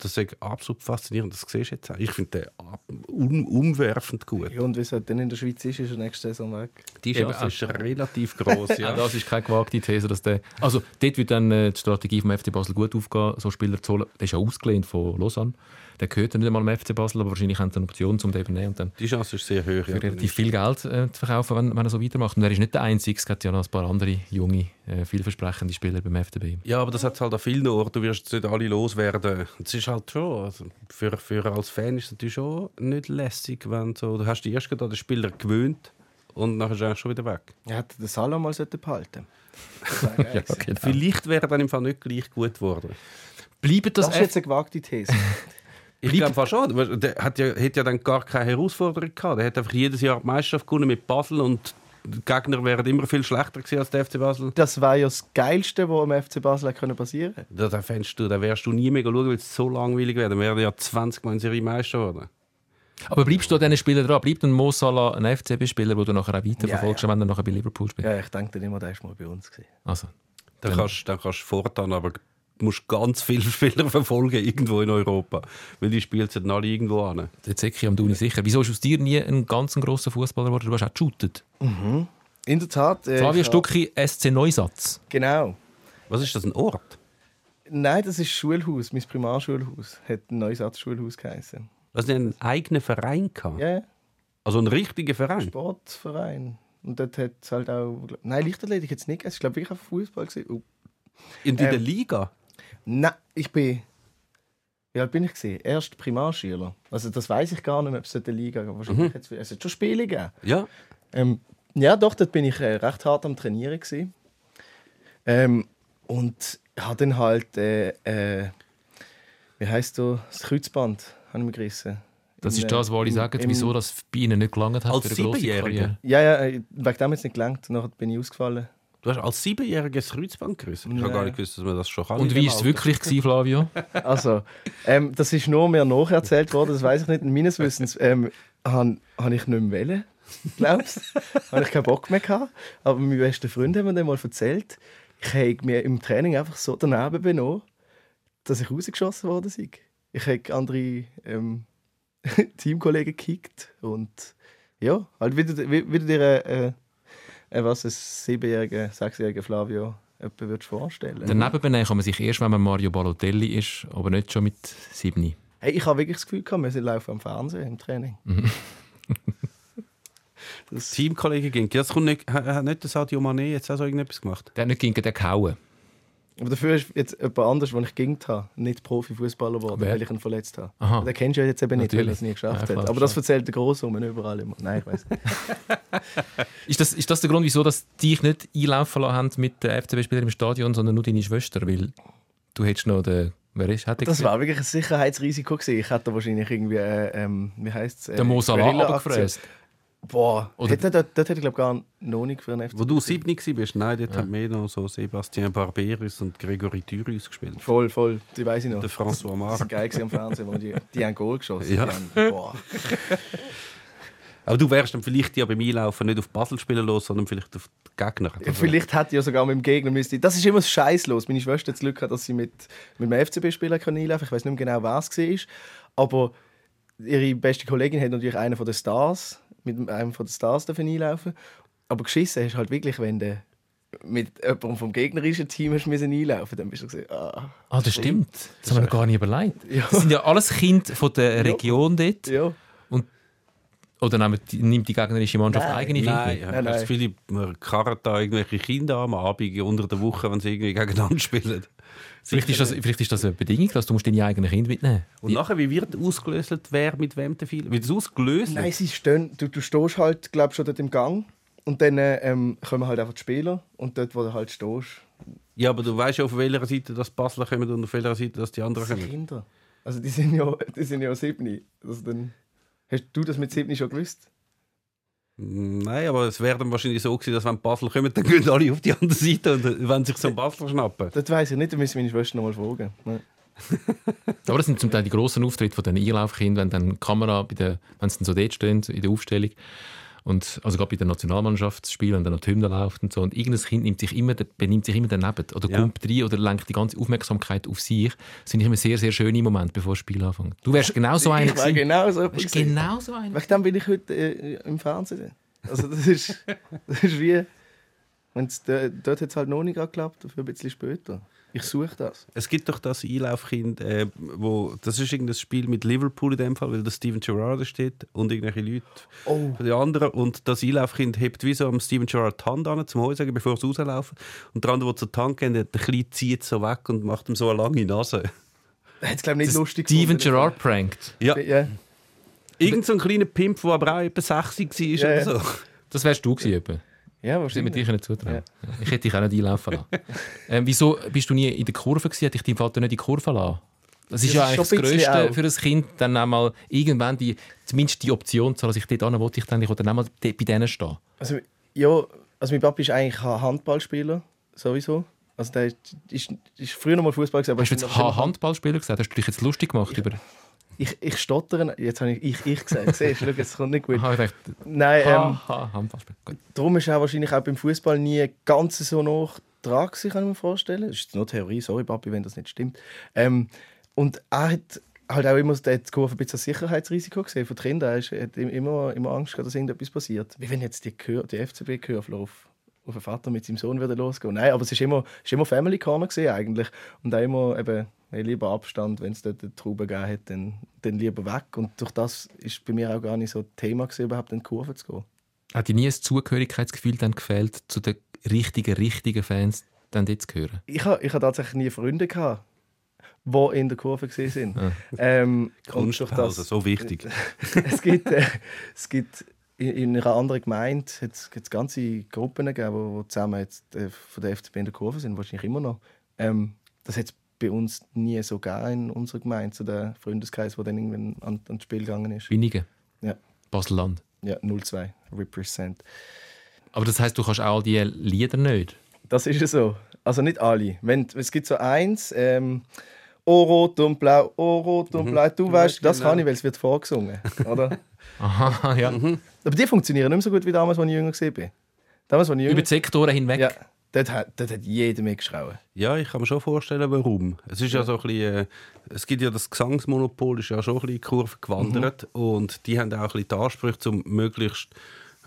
Das ist absolut faszinierend. Das siehst du jetzt auch. Ich finde den um, umwerfend gut. Ja, und wie es halt dann in der Schweiz ist, ist er nächste Saison weg. Die Eben, Chance ist relativ groß. Ja. [laughs] Ja. das ist keine gewagte These, dass der. Also, dort wird dann äh, die Strategie vom FC Basel gut aufgehen, so Spieler zu holen. Der ist ja ausgelehnt von Lausanne. Der gehört ja nicht einmal am FC Basel, aber wahrscheinlich haben sie eine Option, um den zu nehmen und dann Die Chance ist sehr hoch. für Ja. relativ viel Geld äh, zu verkaufen, wenn, wenn er so weitermacht. Und er ist nicht der Einzige, es gibt ja noch ein paar andere junge, äh, vielversprechende Spieler beim FCB. ja, aber das hat halt an vielen Orten. Du wirst nicht alle loswerden. Das ist halt schon. Also für, für als Fan ist es natürlich schon nicht lässig, wenn so. Du hast die erst gerade an den Spieler gewöhnt und nachher ist er eigentlich schon wieder weg. Er hätte den Salah mal behalten [laughs] gewesen. genau. Vielleicht wäre er dann im Fall nicht gleich gut geworden. Bleibt das, Das ist jetzt eine gewagte These. [laughs] Ich glaube fast schon. weil Der hat ja, hat ja dann gar keine Herausforderung gehabt. Der hat einfach jedes Jahr die Meisterschaft gewonnen mit Basel und die Gegner wären immer viel schlechter gewesen als der FC Basel. Das war ja das Geilste, was am FC Basel hätte passieren können. Da, da, fändest du, da wärst du nie mehr schauen, weil es so langweilig wäre. Dann wären ja 20 Mal in Serie Meister geworden. Aber bleibst du an diesen Spielern dran? Bleibt ein Mo Salah ein FCB-Spieler, den du nachher auch weiterverfolgst, Ja, wenn er nachher bei Liverpool spielt? Ja, ich denke dann immer, der ist mal bei uns. Gewesen. Also, Dann kannst dann kannst du fortan, aber musst ganz viele [laughs] Spieler verfolgen irgendwo in Europa. Weil die spielen dann alle irgendwo an. der Zecki am Duni sicher. Wieso ist aus dir nie ein ganz grosser Fußballer geworden? Du hast auch geshootet. In der Tat. äh, Flavio ich Stucki, SC Neusatz. Genau. Was ist das, ein Ort? Nein, das ist Schulhaus. Mein Primarschulhaus hat ein Neusatzschulhaus geheißen. Also einen eigenen Verein gehabt? Ja, yeah, Also einen richtigen Verein? Sportverein. Und dort hat es halt auch. Nein, Leichtathletik jetzt nicht. Es war, glaube ich, wirklich Fußball. gewesen. Oh. In der Ähm, Liga? Nein, ich bin. Wie alt bin ich? Gewesen? Erst Primarschüler. Also, das weiß ich gar nicht mehr, ob es eine Liga gab. Wahrscheinlich hat's- Es hat schon Spiele gegeben. Ja. Ähm, ja, doch, dort bin ich äh, recht hart am Trainieren. Gewesen. Ähm, und habe dann halt. Äh, äh, wie heisst du? Das Kreuzband habe ich mir gerissen. Das ist das, was äh, ich im- sage, im- wieso das bei Ihnen nicht gelangt hat Als für eine grosse? Karriere. Ja, ja, äh, wegen dem hat es nicht gelangt. Nachher bin ich ausgefallen. Du hast als Siebenjähriges Kreuzband gerissen? Ich habe gar nicht gewusst, dass man das schon kann. Und wie war es wirklich, gewesen, Flavio? [laughs] Also, ähm, das ist nur mir nacherzählt worden, das weiß ich nicht. Meines Wissens ähm, habe hab ich nicht mehr wollen, glaubst [laughs] Habe ich keinen Bock mehr gehabt. Aber mein bester Freund hat mir dann mal erzählt, ich habe mir im Training einfach so daneben benommen, dass ich rausgeschossen worden sei. Ich habe andere ähm, [laughs] Teamkollegen gekickt und ja, halt wie du, wie, wie du dir äh, äh, was ein siebenjähriger, sechsjähriger Flavio etwa würdest vorstellen. Daneben benehmen kann man sich erst, wenn man Mario Balotelli ist, aber nicht schon mit sieben. Hey, ich habe wirklich das Gefühl, gehabt, wir sind laufen am Fernsehen im Training. das, Teamkollege ging. Das kommt nicht, hat hat nicht der Sadio Mané jetzt auch so irgendetwas gemacht? Der hat nicht gegen den gehauen. Aber dafür ist jetzt jemand anders, den ich gegingt habe, nicht Profifußballer geworden, weil ich ihn verletzt habe. Aha. Den kennst du ja jetzt eben nicht, weil er es nie Natürlich. geschafft Ja, klar, hat. Aber das erzählt der Grossummen überall immer. Nein, ich weiß nicht. [laughs] Ist das, ist das der Grund, wieso dass dich nicht einlaufen lassen haben mit den FCB-Spielern im Stadion, sondern nur deine Schwester? Weil du hättest noch den... Wer ist? Hat Das war wirklich ein Sicherheitsrisiko gewesen. Ich hätte wahrscheinlich irgendwie, äh, ähm, wie heißt es? Der Mo Salah runtergefräst. Boah, Oder- Oder dort, dort hätte ich glaube gar noch nicht für einen FC. Wo du sieben warst, nein, dort haben mehr noch so Sebastian Barberis und Gregory Thürius gespielt. Voll, voll, die weiß ich noch. Der François Das war geil am Fernsehen, wo die, die haben Goal geschossen. Ja. Haben, boah. [laughs] Aber du wärst dann vielleicht ja beim Einlaufen nicht auf Basel spielen los, sondern vielleicht auf die Gegner. Ja, Vielleicht hätte ich ja sogar mit dem Gegner müsste. Das ist immer scheißlos. Meine Schwester hat das Glück dass sie mit, mit einem FCB-Spieler einlaufen kann. Ich weiß nicht mehr genau, wer es war. Aber ihre beste Kollegin hat natürlich einen von den Stars, mit einem von den Stars einlaufen. Aber geschissen hast du halt wirklich, wenn du mit jemandem vom gegnerischen Team hast müssen einlaufen dann bist du gesagt, ah, Ah, das stimmt. Das haben wir gar nicht überlegt. Ja. Das sind ja alles Kinder von der Region dort. ja. Oder nimmt die, nimmt die gegnerische Mannschaft Nein. eigene Kinder? Nein, ja, Nein, nein. viele man karren da irgendwelche Kinder am Abend unter der Woche, wenn sie irgendwie gegeneinander [laughs] spielen. Vielleicht ist, das, vielleicht ist das eine Bedingung, dass du musst deine eigenen Kinder mitnehmen Und nachher, wie wird ausgelöst, wer mit wem der viel? Wird es ausgelöst? Nein, sie stehen, du, du stehst halt, glaub schon dort im Gang. Und dann ähm, kommen halt einfach die Spieler. Und dort, wo du halt stehst, Ja, aber du weißt ja, auf welcher Seite das Basler kommen und auf welcher Seite das die anderen Das sind kommen. Kinder. Also die sind ja, [laughs] die sind ja sieben. Also dann, hast du das mit sieben schon gewusst? Nein, aber es wäre dann wahrscheinlich so gewesen, dass wenn Basel kommen, dann gehen alle auf die andere Seite und wenn sich so ein Basler schnappen. Das weiß ich nicht, da müssen wir meine Schwester noch mal fragen. Nein. [laughs] Aber das sind zum Teil die grossen Auftritte von den Einlaufkindern, wenn dann die Kamera, bei der, wenn sie dann so dort stehen, in der Aufstellung, und, also gerade bei den Nationalmannschaftsspielen, wenn dann noch die Hymne läuft und so, und irgendein Kind nimmt sich immer, benimmt sich immer daneben oder Ja. kommt rein oder lenkt die ganze Aufmerksamkeit auf sich. Das sind immer sehr, sehr schöne Momente, bevor das Spiel anfängt. Du wärst genau so [laughs] einer ich war genau so genau so einer. Wegen dem bin ich heute äh, im Fernsehen. Also das ist, [laughs] das ist wie... Wenn's, dort hat es halt noch nicht geklappt, dafür ein bisschen später. Ich suche das. Es gibt doch das Einlaufkind, äh, wo, das ist irgendein Spiel mit Liverpool in dem Fall, weil der Steven Gerrard da steht und irgendwelche Leute Oh. den anderen. Und das Einlaufkind hebt wie so am Steven Gerrard die Hand an zum Heusagen, bevor sie rauslaufen. Und der andere, der zur Tank geht, der Kleine zieht so weg und macht ihm so eine lange Nase. Hat es, glaube ich, nicht lustig Steven. Gerrard prankt. Ja, Ja. irgend so ein kleiner Pimp, der aber auch etwa 60 war Ja, oder ja. so. Das wärst du gewesen, etwa. Ja, hätte wahrscheinlich. dich nicht zutrauen. Ja. Ich hätte dich auch nicht einlaufen lassen. [laughs] ähm, wieso bist du nie in der Kurve gewesen? Hat dich dein Vater nicht in die Kurve lassen? Das ist Das ja ist eigentlich das Größte für ein Kind, dann auch mal irgendwann die, zumindest die Option zu haben, dass ich dort hin will, ich dann, ich will dann auch mal de- bei denen stehen. Also, ja, also mein Papa ist eigentlich Handballspieler, sowieso. Also der ist, ist, ist früher noch mal Fußball gesehen, Hast du ich jetzt Handballspieler gesagt? Hast du dich jetzt lustig gemacht über... ich, ich stottere, jetzt habe ich ich, ich gesagt, siehst du, es kommt nicht gut. Aha, ich dachte, Nein, ähm, ha, ha, Handballspieler. Gut. darum ist er wahrscheinlich auch beim Fußball nie ganz so noch dran kann ich mir vorstellen. Das ist nur Theorie, sorry Papi, wenn das nicht stimmt. Ähm, und er hat halt auch immer die Kurve ein bisschen Sicherheitsrisiko gesehen die Kinder. Er hat immer, immer Angst gehabt, dass irgendetwas passiert. Wie wenn jetzt die, Kür- die FCB-Kurve auf, auf den Vater mit seinem Sohn würde losgehen. Nein, aber es ist immer, ist immer Family Corner gesehen eigentlich. Und auch immer eben, hey, lieber Abstand, wenn es dort eine Traube gegeben hat, dann, dann lieber weg. Und durch das ist bei mir auch gar nicht so Thema gewesen, überhaupt in die Kurve zu gehen. Hat dir nie ein Zugehörigkeitsgefühl dann gefehlt, zu den richtigen, richtigen Fans dann dort zu gehören? Ich habe ich ha tatsächlich nie Freunde gehabt, die in der Kurve gesehen sind. Ah. [laughs] Ähm, Kunstpause, so wichtig. [laughs] es gibt, äh, es gibt in, in einer anderen Gemeinde hat's, hat's ganze Gruppen gegeben, wo, wo zusammen jetzt, äh, von der FCB in der Kurve sind, wahrscheinlich immer noch. Ähm, das hat es bei uns nie so gegeben in unserer Gemeinde, so der Freundeskreis, der dann irgendwann an, an das Spiel gegangen ist. Wenigen? Ja. Basel-Land. Ja, 0-2, represent. Aber das heisst, du kannst auch all diese Lieder nicht? Das ist ja so. Also nicht alle. Wenn, es gibt so eins, ähm, Oh rot und blau, oh rot und blau. Du weißt, das genau. kann ich, weil es wird vorgesungen. Oder? [laughs] Aha, ja. Aber die funktionieren nicht mehr so gut wie damals, als ich jünger war. Damals, als ich Über jünger die Sektoren hinweg. ja, dort, hat, dort hat jeder mitgeschrauben. Ja, ich kann mir schon vorstellen, warum. Es ist ja so ein bisschen, äh, es gibt ja das Gesangsmonopol, ist ja schon ein bisschen in die Kurve gewandert. Und die haben auch ein bisschen die Ansprüche, um möglichst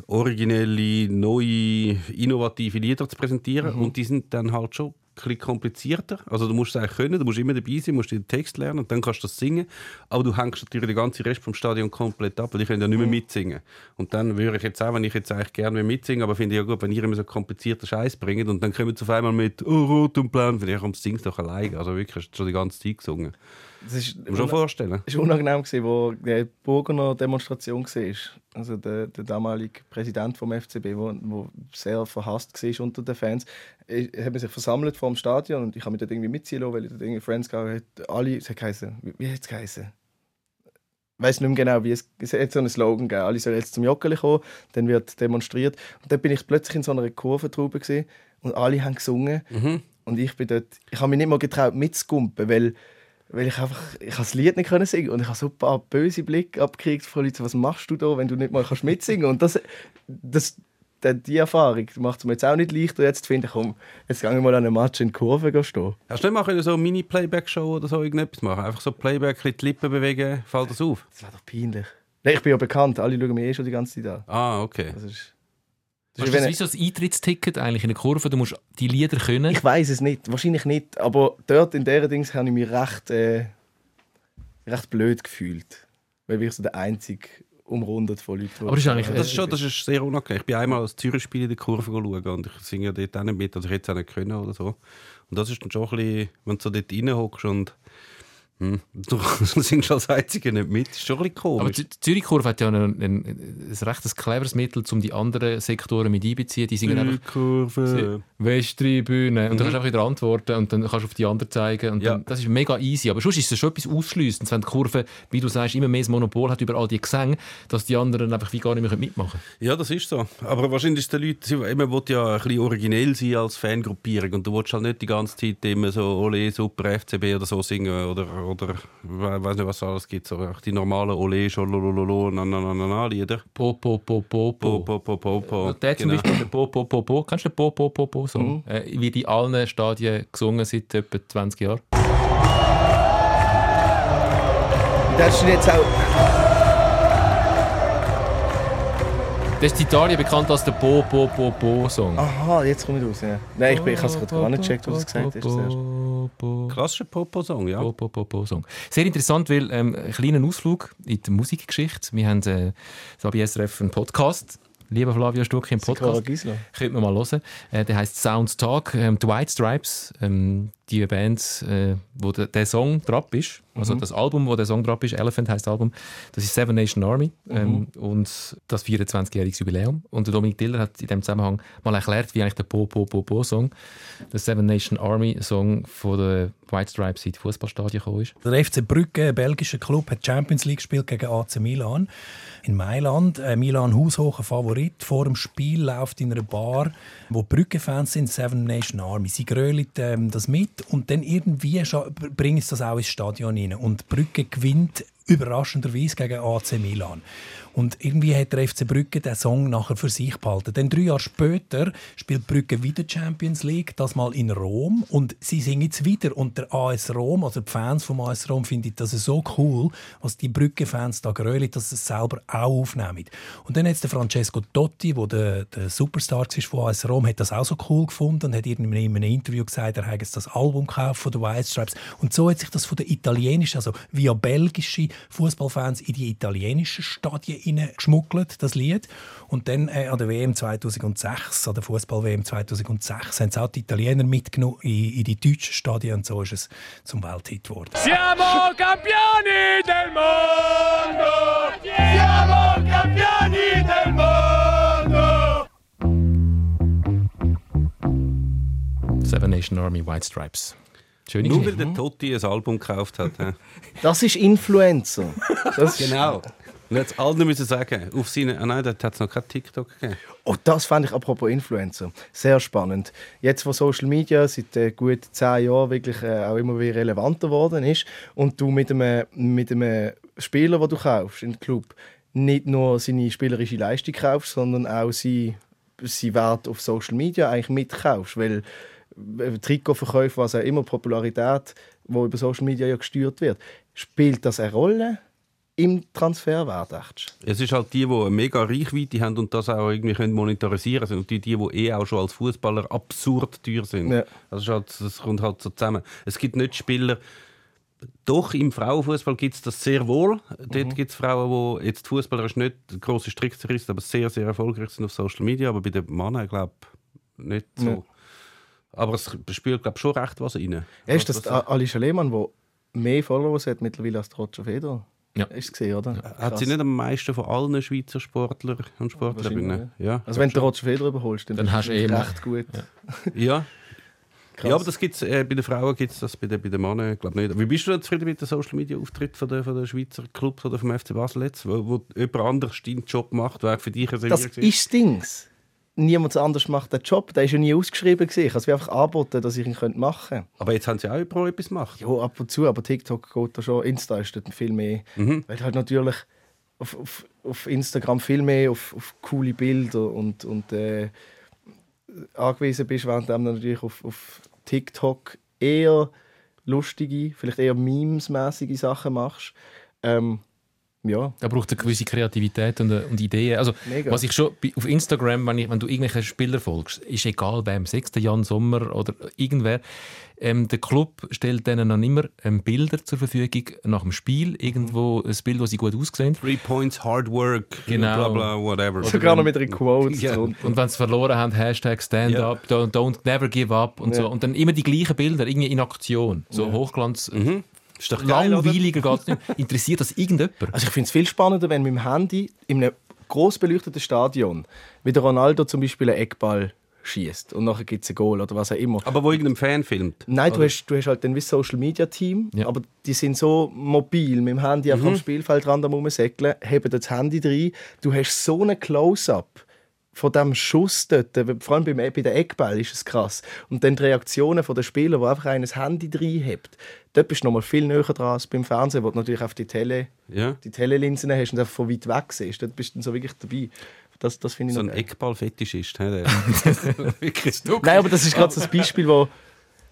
originelle, neue, innovative Lieder zu präsentieren. Und die sind dann halt schon bisschen komplizierter. Also du musst es eigentlich können, du musst immer dabei sein, musst den Text lernen und dann kannst du das singen, aber du hängst natürlich den ganzen Rest vom Stadion komplett ab, weil die können ja nicht mehr mitsingen. Und dann würde ich jetzt auch, wenn ich jetzt eigentlich gerne mitsingen aber finde ich ja gut, wenn ihr immer so komplizierten Scheiß bringt und dann kommen sie auf einmal mit «Oh, rot und blau», finde ich, komm, sing's doch alleine. Also wirklich, hast du schon die ganze Zeit gesungen. Das Muss schon vorstellen. es war unangenehm, gewesen, wo die Burgener Demonstration war. Also der, der damalige Präsident vom FCB, wo, wo sehr verhasst war unter den Fans, Ich- hat man sich versammelt vor dem Stadion und ich habe mich dort irgendwie mitziehen lassen, weil ich dort irgendwie Friends gehabt habe. Alle, es hat geheißen, wie, wie hat es geheißen? Ich weiß nicht mehr genau, wie es, es hat so einen Slogan gegeben. Alle sollen jetzt zum Joggeli kommen, dann wird demonstriert. Und dann bin ich plötzlich in so einer Kurventraube und alle haben gesungen. Und ich bin dort, ich habe mich nicht mal getraut mitzugumpen, weil, weil ich einfach, ich das Lied nicht können singen und ich habe so ein paar böse Blicke abgekriegt von Leuten, was machst du da, wenn du nicht mal kannst mitsingen Und das, das, die, Erfahrung macht es mir jetzt auch nicht leichter, jetzt zu finden, komm, jetzt gehe ich mal an einem Match in die Kurve stehen. Hast du nicht mal so eine Mini-Playback-Show oder so irgendetwas machen? Einfach so Playback, die Lippen bewegen, fällt das auf? Das wäre doch peinlich. Nein, ich bin ja bekannt, alle schauen mich eh schon die ganze Zeit an. Ah, okay. Das ist, Das das ist wenn, wie so ein Eintrittsticket eigentlich in der Kurve. Du musst die Lieder können. ich weiß es nicht, wahrscheinlich nicht, aber dort in dieser Dings habe ich mich recht, äh, recht blöd gefühlt. Weil ich so der einzige umrundet von Leuten. Aber das ist eigentlich- Das ist, schon, das ist sehr unangenehm. Ich bin einmal als Zürich-Spiel in der Kurve schauen und ich singe ja dort auch nicht mit, also ich hätte es auch nicht können oder so. Und das ist dann schon ein bisschen, wenn du so dort reinhockst und hm, [laughs] du singst als Einziger nicht mit, ist schon ein bisschen Aber komisch. die die Zürich-Kurve hat ja ein, ein, ein, ein recht cleveres Mittel, um die anderen Sektoren mit einbeziehen. Die singen einfach Kurve. Westtribüne und dann kannst du einfach wieder antworten und dann kannst du auf die anderen zeigen und Ja. dann, das ist mega easy. Aber sonst ist es schon etwas ausschliessend, wenn die Kurve, wie du sagst, immer mehr das Monopol hat über all die Gesänge, dass die anderen einfach wie gar nicht mehr mitmachen können. Ja, das ist so. Aber wahrscheinlich ist den Leuten, man will ja ein bisschen originell sein als Fangruppierung und du willst halt nicht die ganze Zeit immer so Ole, super FCB oder so singen oder, oder we- weiß nicht, was es alles gibt. So auch die normalen Ole, Schololololo, na na na na na Lieder. Po, po, po, po, Po, po. po, po, po. Der zum Genau. Beispiel, der Po, po, po, po. Kennst du den Po, po, po, po Song? Äh, wie die allen Stadien gesungen seit etwa 20 Jahren. Das ist jetzt auch. Das ist in Italien bekannt als der Po, po, po, po Song. Aha, jetzt komme ich raus. Ja. Nein, ich, bin- ich habe es gerade gar nicht gecheckt, was es gesagt po, Klassischer Popo-Song, ja. Po, po, po, po Song. Sehr interessant, weil ähm, ein kleiner Ausflug in die Musikgeschichte. Wir haben äh, bei SRF einen Podcast lieber Flavio Stuck im Podcast. Könnte man mal hören. Äh, der heißt Sounds Talk. Ähm, die White Stripes, ähm, die Band, äh, wo der, der Song drauf ist, also das Album, wo der Song drauf ist, Elephant heißt das Album, das ist Seven Nation Army ähm, und das 24-jähriges Jubiläum. Und der Dominik Diller hat in dem Zusammenhang mal erklärt, wie eigentlich der Po Po Po Po Song, der Seven Nation Army Song von der White Stripes in die Fußballstadien gekommen ist. Der FC Brügge, ein belgischer Club, hat Champions League gespielt gegen AC Milan in Mailand. Äh, Milan haushocher Favorit. Vor dem Spiel läuft in einer Bar, wo Brügge-Fans sind, Seven Nation Army. Sie grölen ähm, das mit und dann irgendwie bringen sie das auch ins Stadion rein. Und Brügge gewinnt überraschenderweise gegen AC Milan. Und irgendwie hat der FC Brügge den Song nachher für sich behalten. Dann drei Jahre später spielt Brügge wieder Champions League, das mal in Rom. Und sie singen jetzt wieder. Und der AS Rom, also die Fans vom AS Rom, finden das so cool, was die Brügge-Fans da grölen, dass sie es selber auch aufnehmen. Und dann hat der Francesco Totti, der der, der Superstar ist von AS Rom, hat das auch so cool gefunden und hat in einem Interview gesagt, er jetzt das Album gekauft von den White Stripes. Und so hat sich das von den italienischen, also via belgische Fußballfans in die italienischen Stadien geschmuggelt, das Lied. Und dann äh, an der WM 2006, an der Fußball-WM 2006, haben es auch die Italiener mitgenommen in, in die deutschen Stadien und so ist es zum Welthit geworden. Siamo campioni del mondo! Siamo campioni del mondo! Seven Nation Army, White Stripes. Schöne Nur weil der Totti ein Album gekauft hat. [laughs] Das ist Influencer. Das ist, genau. Und jetzt allen müssen sagen, auf seine. Ah nein, da hat es noch kein TikTok gegeben. Oh, das fand ich apropos Influencer sehr spannend. Jetzt, wo Social Media seit äh, gut zehn Jahren wirklich äh, auch immer wieder relevanter geworden ist und du mit einem, mit einem Spieler, den du kaufst im Club, nicht nur seine spielerische Leistung kaufst, sondern auch sie sie Wert auf Social Media eigentlich mitkaufst, weil Trikotverkäufe, was auch immer, Popularität, wo über Social Media ja gesteuert wird, spielt das eine Rolle im Transferwert? denkst? Es ist halt die, die eine mega Reichweite haben und das auch irgendwie können monetarisieren können. Und die, die, eh auch schon als Fußballer absurd teuer sind. Ja. Das, ist halt, das kommt halt so zusammen. Es gibt nicht Spieler. Doch, im Frauenfußball gibt es das sehr wohl. Dort gibt es Frauen, die jetzt fußballerisch nicht große Stricke zerrissen, aber sehr, sehr erfolgreich sind auf Social Media. Aber bei den Männern, glaube ich, nicht so. Ja. Aber es spielt, glaube ich, schon recht was rein. Ja, ist das Alicia Lehmann, der mehr Followers hat mittlerweile als der Roger Federer? Ja. Ist es gesehen, oder? Hat sie nicht am meisten von allen Schweizer Sportlern und Sportlerinnen? Ja. Also wenn du Roger Federer überholst, dann, Dann hast du eh recht gut. Ja. [laughs] Ja, aber das gibt's, äh, bei den Frauen gibt es das, bei den, bei den Männern glaube nicht. Wie bist du denn zufrieden mit dem Social Media Auftritt von der, von der Schweizer Clubs oder vom FC Basel jetzt, wo, wo jemand anderes deinen Job macht, der für dich ein Das ist das Ding. Niemand anders macht den Job. Der ist ja nie ausgeschrieben. gewesen. Ich habe es einfach angeboten, dass ich ihn machen könnte. Aber jetzt haben sie auch pro etwas gemacht. Ja, ab und zu, aber TikTok geht da schon. Insta ist dort viel mehr. Mhm. Weil halt natürlich auf, auf, auf Instagram viel mehr auf, auf coole Bilder und, und äh, angewiesen bist, während du natürlich auf, auf TikTok eher lustige, vielleicht eher Memes-mäßige Sachen machst. Ähm, ja, Da braucht es eine gewisse Kreativität und, äh, und Ideen. Also, Mega. was ich schon auf Instagram, wenn, ich, wenn du irgendwelchen Spieler folgst, ist egal wem, 6. Jan Sommer oder irgendwer, ähm, der Club stellt denen dann immer ähm, Bilder zur Verfügung nach dem Spiel, irgendwo ein Bild, wo sie gut aussehen. Three Points, Hard Work, Genau. bla bla, whatever. sogar noch mit einer Quote Ja. Und wenn sie verloren haben, Hashtag Stand Ja. up, don't, don't never give up und Ja. so. Und dann immer die gleichen Bilder, irgendwie in Aktion. So Hochglanz, Mhm. Ist doch geil, langweiliger geht nicht. Interessiert das irgendjemand? Also ich finde es viel spannender, wenn mit dem Handy in einem gross beleuchteten Stadion wie der Ronaldo zum Beispiel einen Eckball schießt und nachher gibt es ein Goal oder was auch immer. Aber wo irgendein Fan filmt. Nein, du hast, du hast halt dann wie Social Media Team, Ja. aber die sind so mobil mit dem Handy einfach am Spielfeldrand am rumsäckeln, heben das Handy rein. Du hast so einen Close-up von dem Schuss dort, vor allem beim, bei den Eckball ist es krass. Und dann die Reaktionen der Spieler, die einfach ein Handy reinhebt. Dort bist du noch mal viel näher dran als beim Fernsehen, wo du natürlich auf die Tele, Ja. die Telelinsen hast und einfach von weit weg siehst. Dort bist du dann so wirklich dabei. Das, das finde ich So ein hä, der- [laughs] Wirklich. Nein, aber das ist [laughs] gerade so ein Beispiel, wo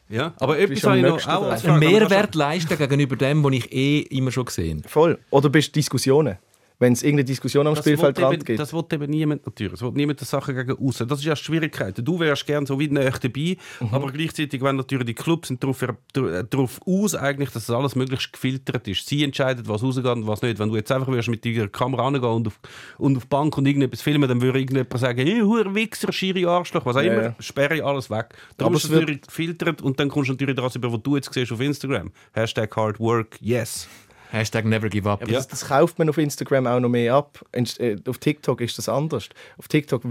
Ja, aber etwas habe ich noch auch dran. als Einen Frage. Mehrwert leisten gegenüber dem, was ich eh immer schon gesehen voll. Oder bist du Diskussionen. Wenn es irgendeine Diskussion am Das eben, gibt. das will eben niemand natürlich. Es will niemand die Sachen gegen außen. Das ist ja die Schwierigkeit. Du wärst gern so wie näher dabei, Mhm. aber gleichzeitig, wenn natürlich die Clubs sind darauf, darauf aus, eigentlich, dass das alles möglichst gefiltert ist. Sie entscheiden, was rausgeht und was nicht. Wenn du jetzt einfach würdest mit deiner Kamera rangehen und auf, und auf die Bank und irgendetwas filmen, dann würde irgendjemand sagen, hey, Huer, Wichser, Schiri, Arschloch, was auch Ja, immer, ja. sperre alles weg. Darum Aber ist es es natürlich gefiltert und dann kommst du natürlich das über, was du jetzt siehst auf Instagram. Hashtag Hard Work, yes. Hashtag never give up. Aber Ja. das, das kauft man auf Instagram auch noch mehr ab. Äh, Auf TikTok ist das anders. Auf TikTok,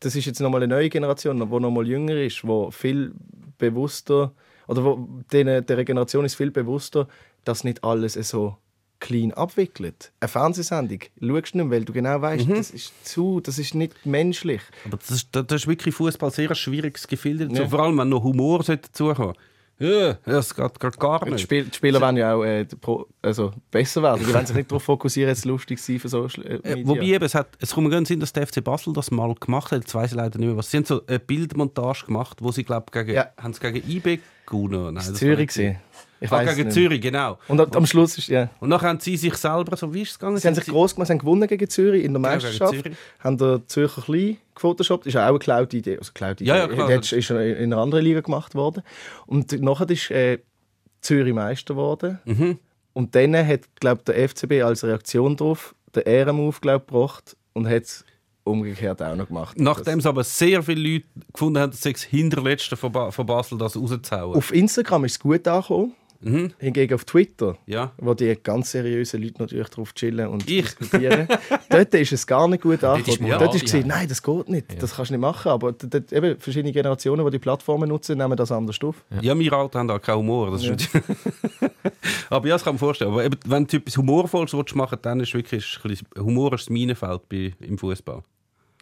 das ist jetzt nochmal eine neue Generation, die noch mal jünger ist, wo viel bewusster, oder wo denen, der Generation ist viel bewusster, dass nicht alles so clean abwickelt. Eine Fernsehsendung schaust du nicht mehr, weil du genau weißt, Mhm. das ist zu, das ist nicht menschlich. Aber das ist, das ist wirklich Fußball sehr ein schwieriges Gefilde. Ja. So, vor allem, wenn noch Humor sollte dazukommen. Ja, das geht gerade gar Die, nicht. Spiel, die Spieler wollen ja auch äh, pro- also besser werden. Die wollen sich nicht darauf fokussieren, jetzt lustig zu sein für Social äh, Äh, Media. Wobei eben, es, hat, es kommt ganz Sinn, dass der FC Basel das mal gemacht hat. Jetzt weiss ich leider nicht mehr was. Sie haben so eine Bildmontage gemacht, wo sie, glaube gegen, Ja. haben sie gegen IB gewonnen. Nein, Das das Zürich war. Ich gegen. Zürich, genau. Und am- am Schluss ist ja. Und dann haben sie sich selber, so wie ist es gegangen? Sie haben sich gross gemacht, sie haben gewonnen gegen Zürich in der Meisterschaft. Zürich. haben der Zürcher Klein gefotoshoppt. Ist auch eine Cloud-Idee. Also Cloud Ja, ja, klar. Ist in einer anderen Liga gemacht worden. Und nachher ist äh, Zürich Meister geworden. Mhm. Und dann hat, glaube der FCB als Reaktion darauf den Ehrenmove gebracht und hat es umgekehrt auch noch gemacht. Nachdem es aber sehr viele Leute gefunden haben, dass es Hinterletzte von, ba von Basel das rauszuhauen. Auf Instagram ist es gut angekommen. Mhm. Hingegen auf Twitter, Ja. wo die ganz seriösen Leute natürlich drauf chillen und Ich. diskutieren, [laughs] dort ist es gar nicht gut angekommen. Dort ist ja. gesehen, nein, das geht nicht, das kannst du nicht machen. Aber d- d- eben verschiedene Generationen, die die Plattformen nutzen, nehmen das anders auf. Ja, wir Alten haben auch keinen Humor. Das ist [laughs] aber ja, das kann man vorstellen. Aber eben, wenn du etwas Humorvolles willst machen dann ist wirklich ein bisschen, Humor ist das Minenfeld bei, im Fußball.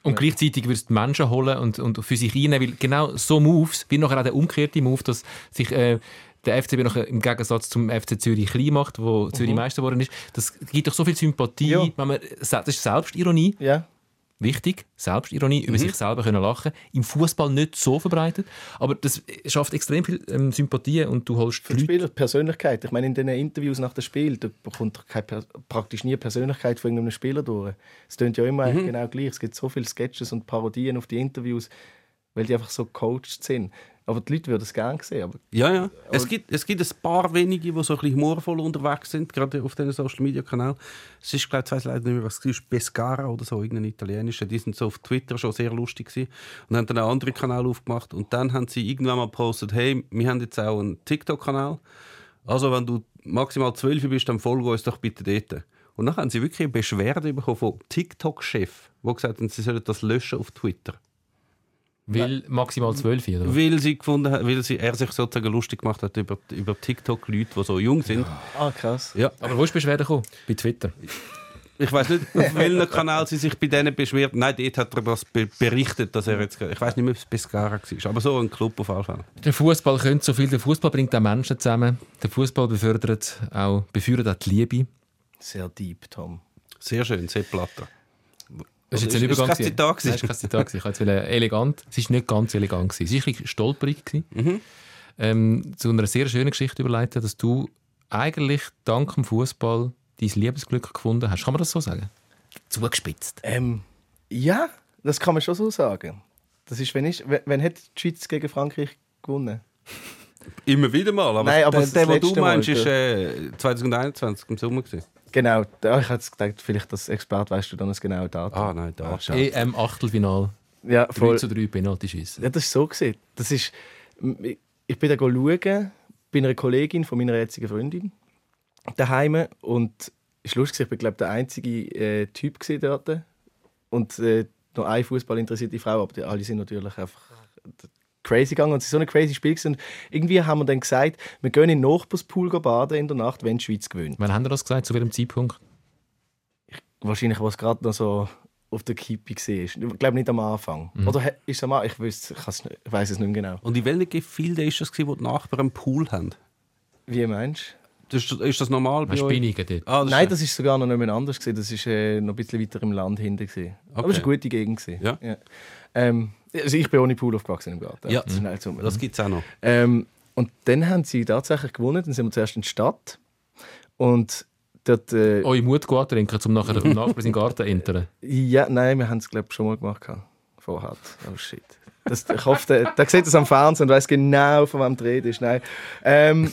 Und gleichzeitig würdest du die Menschen holen und, und für sich reinnehmen, weil genau so Moves, wie nachher auch der umgekehrte Move, dass sich äh, der FCB noch im Gegensatz zum FC Zürich klein macht, wo Zürich Meister geworden ist, das gibt doch so viel Sympathie, Ja. wenn man, das ist Selbstironie, Ja, wichtig, Selbstironie, über sich selber können lachen. Im Fußball nicht so verbreitet, aber das schafft extrem viel ähm, Sympathie und du holst für die Leute. Spieler Persönlichkeit. Ich meine, in den Interviews nach dem Spiel, da bekommt doch keine, Per- praktisch nie Persönlichkeit von irgendeinem Spieler durch. Es klingt ja immer eigentlich genau gleich. Es gibt so viele Sketches und Parodien auf die Interviews, weil die einfach so gecoacht sind. Aber die Leute würden es gerne sehen. Aber Ja, ja. Es gibt, es gibt ein paar wenige, die so ein bisschen humorvoll unterwegs sind, gerade auf diesen Social Media Kanal. Es ist, glaube ich, weiss leider nicht mehr, was es ist, Pescara oder so, irgendein italienischer. Die sind so auf Twitter schon sehr lustig gewesen und haben dann einen anderen Kanal aufgemacht. Und dann haben sie irgendwann mal gepostet, hey, wir haben jetzt auch einen TikTok-Kanal. Also, wenn du maximal 12 bist, dann folge uns doch bitte dort. Und dann haben sie wirklich eine Beschwerde bekommen vom TikTok-Chef, der gesagt hat, sie sollen das löschen auf Twitter. Weil maximal zwölf, oder? Weil, sie gefunden hat, weil sie, er sich sozusagen lustig gemacht hat über, über TikTok-Leute, die so jung sind. ah, krass. Ja. Aber wo ist die Beschwerde gekommen? Bei Twitter. Ich weiß nicht, auf welchem Kanal sie sich bei denen beschwert. Nein, dort hat er das be berichtet, dass er jetzt. Ich weiß nicht mehr, ob es Pescara war, aber so ein Club auf jeden Fall. Der Fußball könnte so viel. Der Fußball bringt auch Menschen zusammen. Der Fußball befördert auch, befördert auch die Liebe. Sehr deep, Tom. Sehr schön, sehr Platter. Das ist jetzt ein ist Übergang. kein gewesen. Zitat gewesen? Nein, ist kein Zitat. gewesen. Ich wollte elegant. Es ist nicht ganz elegant. gewesen. Es war ein bisschen stolperig. gewesen. Mhm. Ähm, zu einer sehr schönen Geschichte überleiten, dass du eigentlich dank dem Fußball dein Liebesglück gefunden hast. Kann man das so sagen? Zugespitzt. Ähm, ja, das kann man schon so sagen. Das ist, wenn, ich, wenn, wenn hat die Schweiz gegen Frankreich gewonnen? Immer wieder mal. Aber Nein, aber der, das der, was du meinst, ist ja. äh, 2021 im Sommer. Gewesen. Genau, da, ich hätte gedacht, vielleicht das Expert weißt du dann das genaue Datum. Ah, nein, da. Ah, schade. EM-Achtelfinal. ja, 3 voll. zu 3 Penaltyschüsse. Ja, das ist so gesehen. Das ist, ich ich bin da schauen bei einer Kollegin von meiner jetzigen Freundin daheim und es war lustig, ich bin glaube der einzige äh, Typ dort und äh, noch eine Fußball interessierte Frau, aber die, alle sind natürlich einfach crazy gegangen und es ist so ein crazy Spiel gewesen. und irgendwie haben wir dann gesagt, wir gehen in den Nachbarspool baden in der Nacht, wenn die Schweiz gewinnt. Wann haben wir das gesagt? Zu welchem Zeitpunkt? Wahrscheinlich, was gerade noch so auf der Kippe war. Ich glaube nicht am Anfang. Oder he- ist es am Anfang? Ich, wüsste- ich, ich weiß es nicht mehr genau. Und in welchen Gefilden ist das, gewesen, wo die Nachbarn einen Pool haben? Wie meinst du? Das ist, ist das normal bei euch? Spinnigen dort? Ah, Nein, ist, das ist sogar noch nicht mehr anders. Gewesen. Das war äh, noch ein bisschen weiter im Land hinten. Gewesen. Aber Okay. es war eine gute Gegend. Gewesen. Ja. Ähm, also ich bin ohne Pool aufgewachsen im Garten. Ja. Das, zu- das gibt es auch noch. ähm, und dann haben sie tatsächlich gewonnen. Dann sind wir zuerst in die Stadt. Und dort, äh, Eure Mut gut trinken, um nachher im Nachbar seinen Garten zu entern. [laughs] Ja, nein, wir haben es glaube schon mal gemacht. Vorher. Oh shit. Das, ich hoffe, der, der sieht das am Fernsehen und weiß genau, von wem die Rede ist. Nein. Ähm,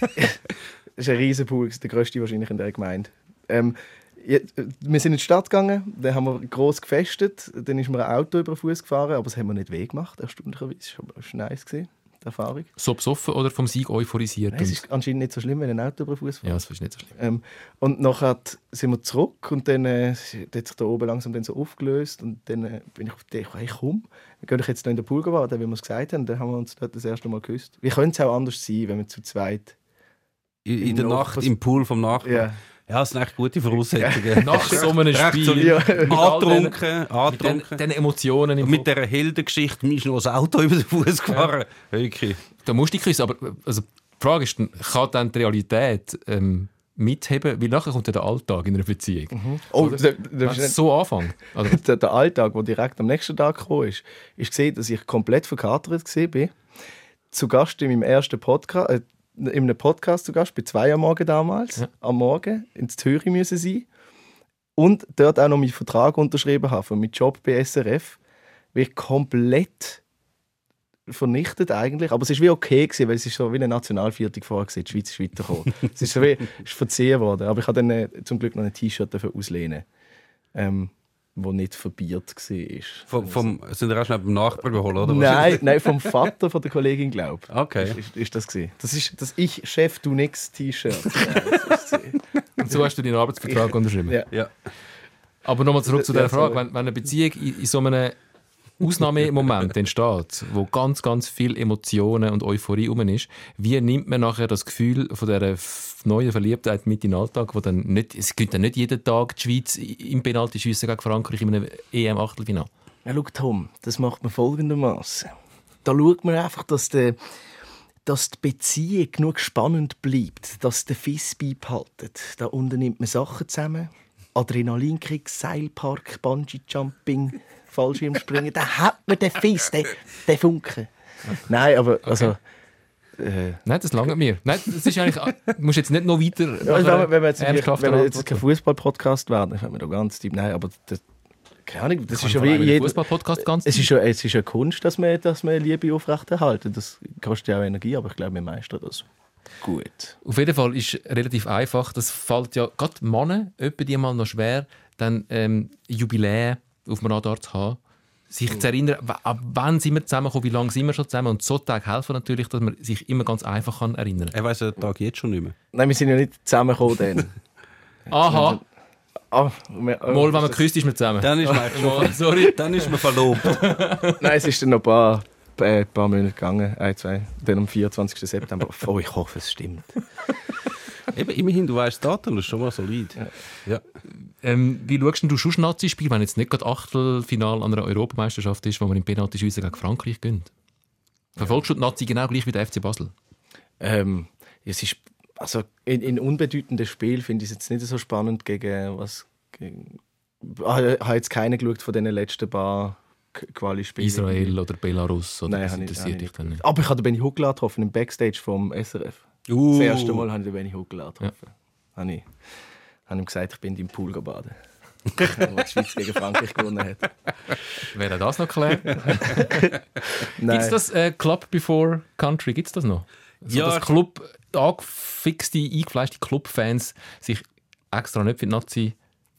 das [laughs] [laughs] ist ein riesen Pool, der grösste wahrscheinlich in der Gemeinde. Ähm, wir sind in die Stadt gegangen, dann haben wir gross gefestet, dann ist mir ein Auto über den Fuß gefahren, aber das haben wir nicht weh gemacht, erstaunlicherweise. Das war nice, gewesen, die Erfahrung. So besoffen oder vom Sieg euphorisiert? Nein, es ist anscheinend nicht so schlimm, wenn ein Auto über den Fuß fährt. ja, das ist nicht so schlimm. Ähm, und nachher sind wir zurück und dann äh, hat sich da oben langsam dann so aufgelöst und dann äh, bin ich auf die Idee, hey, komm, wir können doch jetzt noch in den Pool warten, wie wir es gesagt haben. Dann haben wir uns dort das erste Mal geküsst. Wie könnte es auch anders sein, wenn wir zu zweit... In, in der Nacht im Pool vom Nachbarn. Ja. Ja, das sind echt gute Voraussetzungen. [laughs] Nach so einem Spiel. Ja. [laughs] Angetrunken, mit den, den Emotionen im Und mit dieser Heldengeschichte, mir ist noch ein Auto [laughs] über den Fuß gefahren. Wirklich. Da musst du dich küssen, aber also, die Frage ist, kann dann die Realität ähm, mitheben? Wie nachher kommt dann der Alltag in einer Beziehung? Oh, Oder? der, der, der, so anfängt. Also, der, der Alltag, der direkt am nächsten Tag kam, ist, ist gesehen, dass ich komplett verkatert war. Zu Gast in meinem ersten Podcast, äh, in einem Podcast zu Gast, bei zwei am Morgen damals, Ja. am Morgen ins Zürich müssen sein und dort auch noch meinen Vertrag unterschrieben habe für meinen Job bei SRF, ich komplett vernichtet eigentlich, aber es ist wie okay gewesen, weil es ist so wie eine Nationalviertel vorher gewesen, die Schweiz ist weitergekommen. [laughs] es ist so wie, ist verziehen worden, aber ich habe dann äh, zum Glück noch ein T-Shirt dafür auslehnen, ähm, wo nicht verbiert war. Vom, vom, sind wir auch schnell beim Nachbarn geholt, oder? Nein, nein, vom Vater von der Kollegin, glaube ich. Okay. Ist, ist das gewesen. Das ist das Ich Chef du nix T-Shirt. [laughs] Und so hast du deinen Arbeitsvertrag unterschrieben. ja. Ja. Aber nochmal zurück zu Ja, der Frage. Wenn, wenn eine Beziehung in, in so einem Ausnahmemoment entsteht, wo ganz, ganz viel Emotionen und Euphorie rum ist, wie nimmt man nachher das Gefühl von dieser neuen Verliebtheit mit in den Alltag, wo dann nicht, es gibt dann nicht jeden Tag die Schweiz im Penaltyschiessen gegen Frankreich in einem EM-Achtelfinale. Ja, schau, Tom, das macht man folgendermaßen. Da schaut man einfach, dass, der, dass die Beziehung genug spannend bleibt, dass der Fiss beibehaltet. Da unten nimmt man Sachen zusammen. Adrenalinkrieg, Seilpark, Bungee-Jumping, Fallschirmspringen. da hat man den Fiss, den, den Funken. Nein, aber also... Äh, Nein, das langt mir. Nein, das ist eigentlich, du musst jetzt nicht noch weiter Ja, also wenn, wir- wir jetzt, wenn wir jetzt kein Fußball-Podcast werden, dann fängt man da ganz tief. Nein, aber das, keine Ahnung, das ist schon wie jeder, Fußball-Podcast ganz es ist schon, es ist ja Kunst, dass wir, dass wir Liebe aufrechterhalten. Das kostet ja auch Energie, aber ich glaube, wir meistern das gut. Auf jeden Fall ist relativ einfach. Das fällt ja gerade Männern etwa die mal noch schwer, dann ähm, Jubiläen auf dem Radar zu haben. Sich zu erinnern, ab wann sind wir zusammengekommen, wie lange sind wir schon zusammen. Und so Tage helfen natürlich, dass man sich immer ganz einfach kann erinnern kann. Er weiß den Tag jetzt schon nicht mehr. Nein, wir sind ja nicht zusammengekommen dann. [laughs] Aha, Ah, wir, mal, wenn man küsst, ist man zusammen. Dann ist man, [laughs] schon, sorry. dann ist man verlobt. [laughs] Nein, es ist dann noch ein paar, äh, paar Monate gegangen. Ein, zwei. Dann am 24. September. Oh, ich hoffe, es stimmt. [laughs] Eben, immerhin, du weißt Datum, das ist schon mal solid. Ja. Ähm, wie schaust du schon Nazi-Spiel, wenn jetzt nicht gerade Achtelfinal an einer Europameisterschaft ist, wo man im Penalty schiessen gegen Frankreich gönnt? Verfolgst du die Nazi genau gleich wie der FC Basel? Ähm, es ist, also in, in unbedeutenden Spielen finde ich es jetzt nicht so spannend gegen was. Gegen, ah, ich habe jetzt keine geschaut von den letzten paar Quali-Spielen. Israel oder Belarus? Oder Nein, das interessiert habe dich ich dann nicht? Aber ich habe den Benny Huckler getroffen im Backstage vom SRF. Uh. Das erste Mal habe ich den Benny Huckler getroffen. Habe ich habe ihm gesagt, ich bin im Pool baden. [laughs] Wo die Schweiz gegen Frankreich gewonnen hat. Wäre das noch klar? Gibt es das äh, Club Before Country? Gibt es das noch? So, Ja, dass Club, angefixte, eingefleischte Clubfans sich extra nicht für die Nazi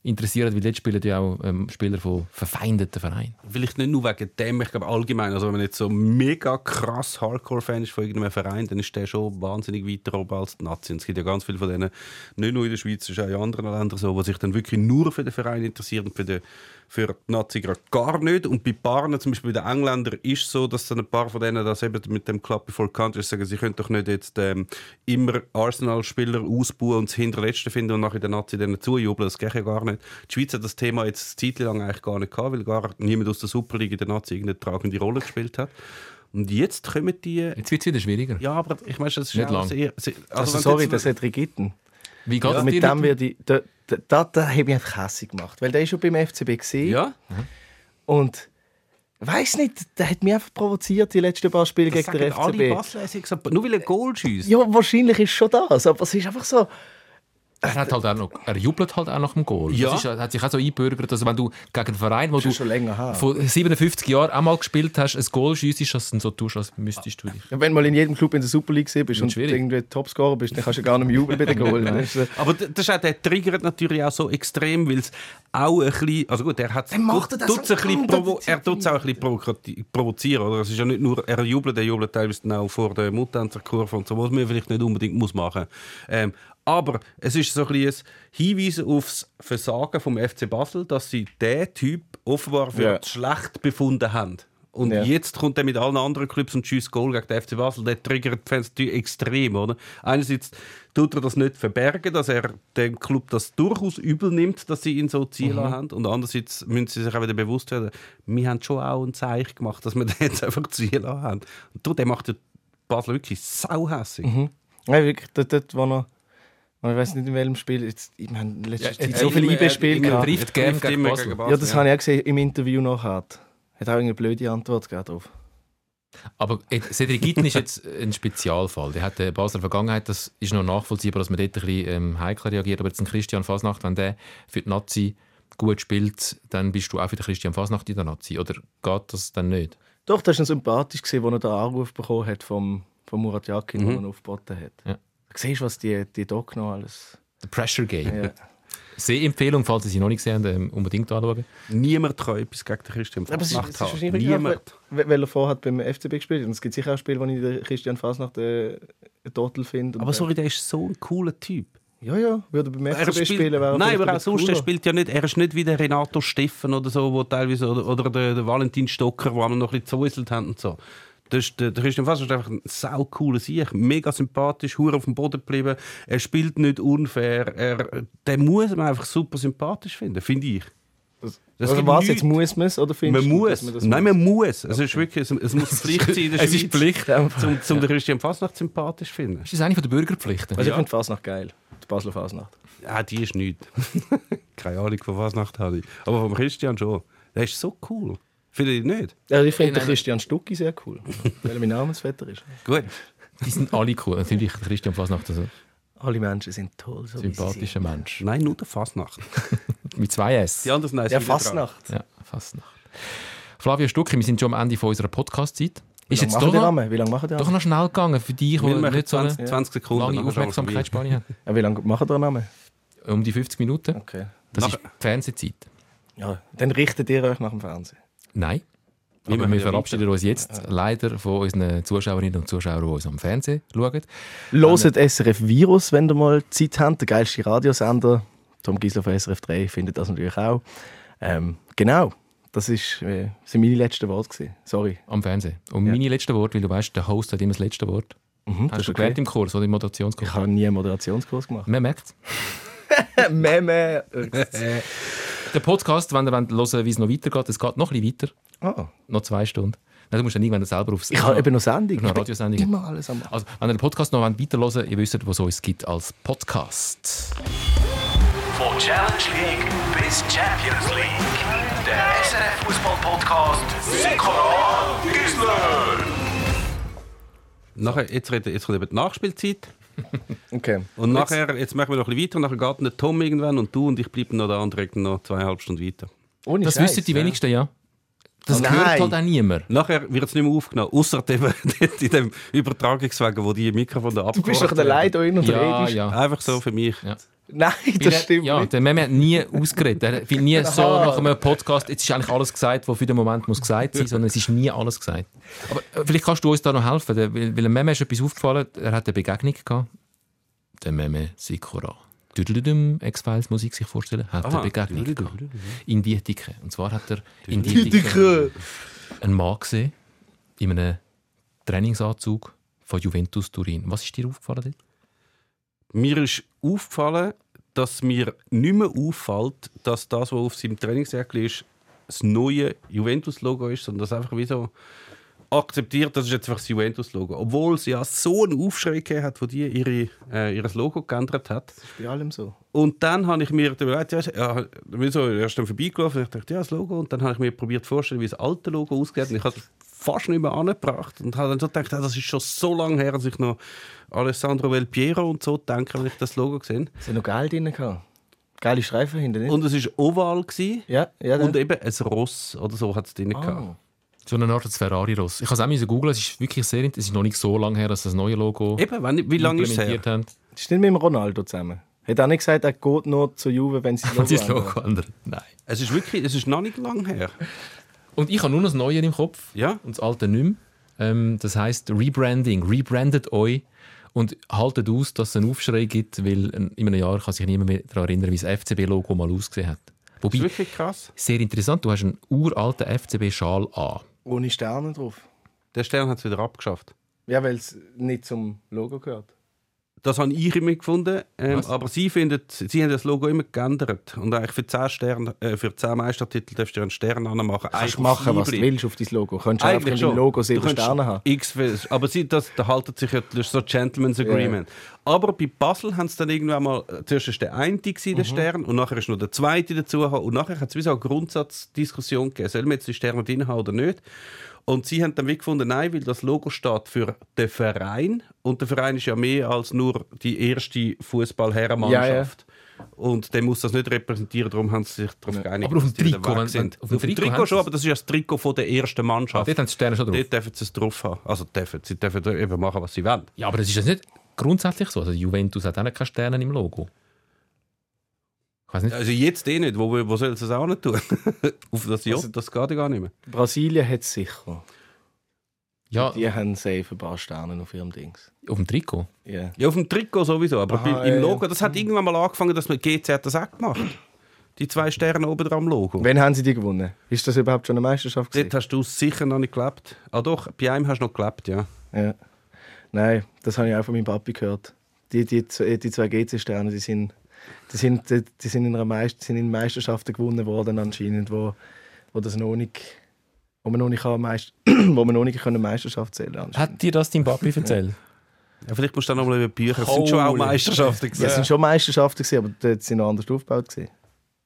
interessieren, weil dort spielen ja auch ähm, Spieler von verfeindeten Vereinen. Vielleicht nicht nur wegen dem, ich glaube allgemein. Also wenn man jetzt so mega krass Hardcore-Fan ist von irgendeinem Verein, dann ist der schon wahnsinnig weiter oben als die Nazi. Und es gibt ja ganz viele von denen, nicht nur in der Schweiz, ist auch in anderen Ländern so, die sich dann wirklich nur für den Verein interessieren für die, für die Nazi gerade gar nicht. Und bei Paaren, zum Beispiel bei den Engländern, ist es so, dass dann ein paar von denen das eben mit dem Club Before Country sagen, sie können doch nicht jetzt ähm, immer Arsenal-Spieler ausbauen und das Hinterletzte finden und nachher der Nazi denen zujubeln. Das geht ja gar nicht. Die Schweiz hat das Thema jetzt eine Zeit lang eigentlich gar nicht gehabt, weil gar niemand aus der Superliga in der Nazi irgendeine tragende Rolle gespielt hat. Und jetzt kommen die. Jetzt wird es wieder schwieriger. Ja, aber ich meine, das ist Nicht lang. sehr. sehr Also, wenn sorry, das hat Rigitten. Wie geht es Mit dir? dem werde ich. Da, da, da, da habe ich einfach hässlich gemacht. Weil der ist schon beim FCB gesehen. Ja, Und weiß nicht, der hat mich einfach provoziert, die letzten paar Spiele das gegen den sagen alle FCB. Basler, gesagt, nur weil er Goal schießt. Ja, wahrscheinlich ist schon das, aber es ist einfach so. Er, hat halt auch noch, er jubelt halt auch nach dem Goal. Ja. Das ist, hat sich auch so eingebürgert, dass wenn du gegen einen Verein, wo du vor 57 Jahren auch mal gespielt hast, ein Goal schiessest, dass du so tust, als müsstest du dich. Ja, wenn du mal in jedem Club in der Super League bist und schwierig. irgendwie Topscorer bist, dann kannst du gar nicht mehr jubeln bei den Goal. [laughs] Aber das ist auch, der triggert natürlich auch so extrem, weil es auch ein bisschen, also gut, er hat macht das tut's ein bisschen provo er tut es auch ein bisschen provozieren, oder? Es ist ja nicht nur, er jubelt, er jubelt teilweise auch vor der Mutanzerkurve und so, was man vielleicht nicht unbedingt muss machen. Ähm, aber es ist so ein ein Hinweis aufs Versagen vom FC Basel, dass sie den Typ offenbar für Ja. schlecht befunden haben. Und Ja. jetzt kommt er mit allen anderen Clubs und schießt Goal gegen den FC Basel. Der triggert die Fans extrem, oder? Einerseits tut er das nicht verbergen, dass er dem Club das durchaus übel nimmt, dass sie ihn so ziehen Mhm. haben. Und andererseits müssen sie sich auch wieder bewusst werden, wir haben schon auch ein Zeichen gemacht, dass wir [laughs] den jetzt einfach ziehen haben. Und du, der macht ja Basel wirklich sauhässig. Mhm. Nein, wirklich, dort, dort war noch. Ich weiß nicht in welchem Spiel. Jetzt, ich meine, in letzter Ja, Zeit so viele IB-Spiele immer gehabt. trifft gern gegen immer Basel. Ja, das habe ich auch gesehen im Interview nachher. Hat auch eine blöde Antwort gegeben drauf. Aber äh, Cedric Gitten ist jetzt ein Spezialfall. Der hat eine Basler Vergangenheit, das ist noch nachvollziehbar, dass man dort ein bisschen ähm, heikler reagiert. Aber jetzt ein Christian Fasnacht, wenn der für die Nazi gut spielt, dann bist du auch für den Christian Fasnacht in der Nazi. Oder geht das dann nicht? Doch, das war noch sympathisch, als er den Anruf bekommen hat vom, vom Murat Yakin, Mhm. den er aufgeboten hat. Ja. Du siehst, was die, die Doc noch alles. The Pressure Game. Ja. [laughs] Sehempfehlung, falls ihr sie noch nicht gesehen habt, ähm, unbedingt anschauen. Niemand kann etwas gegen den Christian Fasnacht ist haben. Niemand. weil weil er vorher beim FCB gespielt hat. Und es gibt sicher auch Spiele, wo ich den Christian Fasnacht äh, Total finde. Aber sorry, der ist so ein cooler Typ. Ja, ja, würde beim Er FCB spielen, wäre Nein, aber auch sonst, er spielt ja nicht, er ist nicht wie der Renato Steffen oder so, wo teilweise, oder, oder der, der Valentin Stocker, wo wir noch ein bisschen gezäuselt haben und so. Das ist, der, der Christian Fasser ist einfach ein sau cooler Sieg, mega sympathisch, hure auf dem Boden geblieben. Er spielt nicht unfair. Er, den muss man einfach super sympathisch finden, finde ich. Das Also was, nichts. jetzt muss man es oder findest Man du, muss. das Nein, man muss. Es ist wirklich, es, muss [laughs] Pflicht sein in der Es Schweiz, ist Pflicht. zum, zum den Christian Fasnacht sympathisch zu finden. Das ist eine von der Bürgerpflichten. Also ich finde Fasnacht geil. Die Basler Fasnacht. Ja, die ist nicht. [laughs] Keine Ahnung, von was Nacht habe ich. Aber vom Christian schon. Der ist so cool. Finde ich nicht. Ja, ich finde Nein, Christian Stucki sehr cool, [laughs] weil er mein Namensvetter ist. Gut. Die sind alle cool. Natürlich Christian Fasnacht, also Alle Menschen sind toll, so wie sie sympathischer Mensch. Nein, nur der Fasnacht. [laughs] Mit zwei S. Die anderen sind. sind Ja, dran. Fasnacht. Ja, Fasnacht. Flavio Stucki, wir sind schon am Ende von unserer Podcast-Zeit. Wie Ist lange jetzt doch noch? Wie lange machen die doch noch schnell gegangen für dich, machen nicht so eine 20, 20 Sekunden. lange Aufmerksamkeitsspanne haben. [laughs] Ja, wie lange machen die Rahmen? Um die 50 Minuten. Okay. Das Nachher- ist die Fernsehzeit. Ja, dann richtet ihr euch nach dem Fernsehen. Nein. Wir Aber wir ja verabschieden uns jetzt leider von unseren Zuschauerinnen und Zuschauern, die uns am Fernsehen schauen. Loset SRF Virus, wenn ihr mal Zeit habt. Der geilste Radiosender. Tom Gisler von SRF 3 findet das natürlich auch. Ähm, genau. Das ist, äh, sind meine letzten Worte. Gewesen. Sorry. Am Fernsehen. Und Ja. meine letzte Wort, weil du weißt, der Host hat immer das letzte Wort. Mhm, Hast du gelernt im Kurs oder im Moderationskurs? Ich habe nie einen Moderationskurs gemacht. Man merkt [laughs] Meme. [laughs] Der Podcast, wenn ihr hören wollt, wie es noch weitergeht, es geht noch ein bisschen weiter. Ah, Noch zwei Stunden. Nein, du musst dann irgendwann selber aufs... ich habe eben noch Sendung. Noch Radiosendung. Immer alles am Also, wenn ihr den Podcast noch weiter hören wollt, ihr wisst, wo es uns gibt als Podcast. Von Challenge League bis Champions League. Der SRF Fußball Podcast Sikora Gisler. Nachher, jetzt, reden, jetzt kommt eben die Nachspielzeit. [laughs] Okay. Und nachher, jetzt machen wir noch ein bisschen weiter. Und nachher geht der Tom irgendwann und du und ich bleiben noch da und reden noch zweieinhalb Stunden weiter. Ohne Das Scheiß, wissen die ja. wenigsten, ja. Das Oh hört nein. halt auch niemand. Nachher wird es nicht mehr aufgenommen, außer [laughs] dem, in dem Übertragungswagen, wo die Mikrofone Du bist doch allein da hin und Ja, redest. ja. Einfach so für mich. ja. Nein, das er- stimmt Ja, nicht. der Meme hat nie ausgeredet. Er will nie so nach einem Podcast, jetzt ist eigentlich alles gesagt, was für den Moment muss gesagt sein, sondern es ist nie alles gesagt. Aber äh, vielleicht kannst du uns da noch helfen, der- weil, weil dem Meme ist etwas aufgefallen, er hat eine Begegnung gehabt. Der Meme Sikora. Düdelüdüm, X-Files Musik sich vorstellen, hat Aha. eine Begegnung gehabt. In Dietike. Und zwar hat er in Dietike einen Mann gesehen, in einem Trainingsanzug von Juventus Turin. Was ist dir aufgefallen dort? Mir ist aufgefallen, dass mir nicht mehr auffällt, dass das, was auf seinem Trainingsjacke ist, das neue Juventus-Logo ist, sondern dass einfach wie so akzeptiert, das ist jetzt einfach das Juventus-Logo. Obwohl sie ja so einen Aufschrei hat, wo die ihre, äh, ihr Logo geändert hat. Das ist bei allem so. Und dann habe ich mir überlegt, ja, ja bin so erst dann vorbeigelaufen und ich dachte, ja, das Logo. Und dann habe ich mir probiert vorzustellen, wie das alte Logo aussieht. Und ich habe es fast nicht mehr angebracht. Und habe dann so gedacht, ja, das ist schon so lange her, dass ich noch Alessandro Del Piero und so denke, wenn ich das Logo gesehen Es hat noch Geld drin gehabt. Geile Streifen hinten, nicht? Und es war oval. Gewesen. ja, ja. Und eben ein Ross oder so hat es drin gehabt. ah. So eine Art Ferrari-Ross. Ich habe es auch googeln, es ist wirklich sehr Es ist noch nicht so lange her, dass das neue Logo Eben, wenn, wie lange ist es her? haben. Das ist nicht mit dem Ronaldo zusammen. Hat er nicht gesagt, er geht nur zu Juve, wenn sie das Logo Logo ändern? Nein. Es ist wirklich, es ist noch nicht lang her. Und ich habe nur noch das Neue im Kopf Ja. und das Alte nicht mehr. Ähm, das heisst Rebranding. Rebrandet euch und haltet aus, dass es einen Aufschrei gibt, weil in einem Jahr kann sich niemand mehr daran erinnern, wie das FCB-Logo mal ausgesehen hat. Das Wobei, ist wirklich krass. sehr interessant, du hast einen uralten FCB-Schal an. Ohne Sterne drauf. Der Stern hat es wieder abgeschafft. Ja, weil es nicht zum Logo gehört. Das habe ich immer gefunden. Ähm, aber sie, findet, sie haben das Logo immer geändert. Und eigentlich für 10, Sterne, äh, für 10 Meistertitel darfst du einen Stern anmachen. Kannst du machen, was du willst auf dein Logo. Kannst du einfach in Eigentlich deinem schon. Logo Du sieben kannst Sterne haben. X, aber sie, das, da halten sich ja so Gentleman's Agreement. Aber bei Basel haben sie dann irgendwann mal, äh, zuerst ist der eine gewesen, der Mhm. Stern, und nachher ist noch der zweite dazu. Und nachher hat es wie so eine Grundsatzdiskussion gegeben, sollen wir jetzt die Sterne drin haben oder nicht. Und sie haben dann wie gefunden, nein, weil das Logo steht für den Verein. Und der Verein ist ja mehr als nur die erste Fußballherrenmannschaft. Und der muss das nicht repräsentieren, darum haben sie sich darauf geeinigt, Aber auf dem Trikot, wenn- sind. auf dem Trikot Trikot, schon, sie aber das ist ja das Trikot von der ersten Mannschaft. Dort haben die Sterne schon drauf. Dort dürfen sie es drauf haben. Also dürfen, sie dürfen eben machen, was sie wollen. Ja, aber das ist jetzt nicht grundsätzlich so. Also Juventus hat auch keine Sterne im Logo. Ich weiß nicht. Also jetzt eh nicht. Wo, wo soll sie es auch nicht tun? [laughs] Auf das J, Also- das geht ja gar nicht mehr. Brasilien hat es sicher. Ja, Die haben safe ein paar Sterne auf ihrem Dings. auf dem Trikot. Ja. Ja, auf dem Trikot sowieso, aber Aha, im. Logo, das hat irgendwann mal angefangen, dass man GC hat das auch gemacht. Die zwei Sterne oben dran am Logo. Wann haben sie die gewonnen? Ist das überhaupt schon eine Meisterschaft gewesen? Dort hast du sicher noch nicht gelebt. Ah doch, bei einem hast du noch gelebt, ja. Ja. Nein, das habe ich auch von meinem Papi gehört. Die, die, zwei- die zwei GC-Sterne, die sind, die, sind, die, die sind, in einer Meist, sind in Meisterschaften gewonnen worden anscheinend, wo, wo das noch nicht, wo man noch nicht, kann, Meist, [clears throat] wo man noch nicht eine Meisterschaft zählen kann. Hat dir das dein Papi erzählt? ja vielleicht musst du dann noch mal über die Bücher. Es sind schon auch. Meisterschaften Ja, es gewesen. sind schon Meisterschaften gewesen, aber dort sind noch anders aufgebaut gewesen.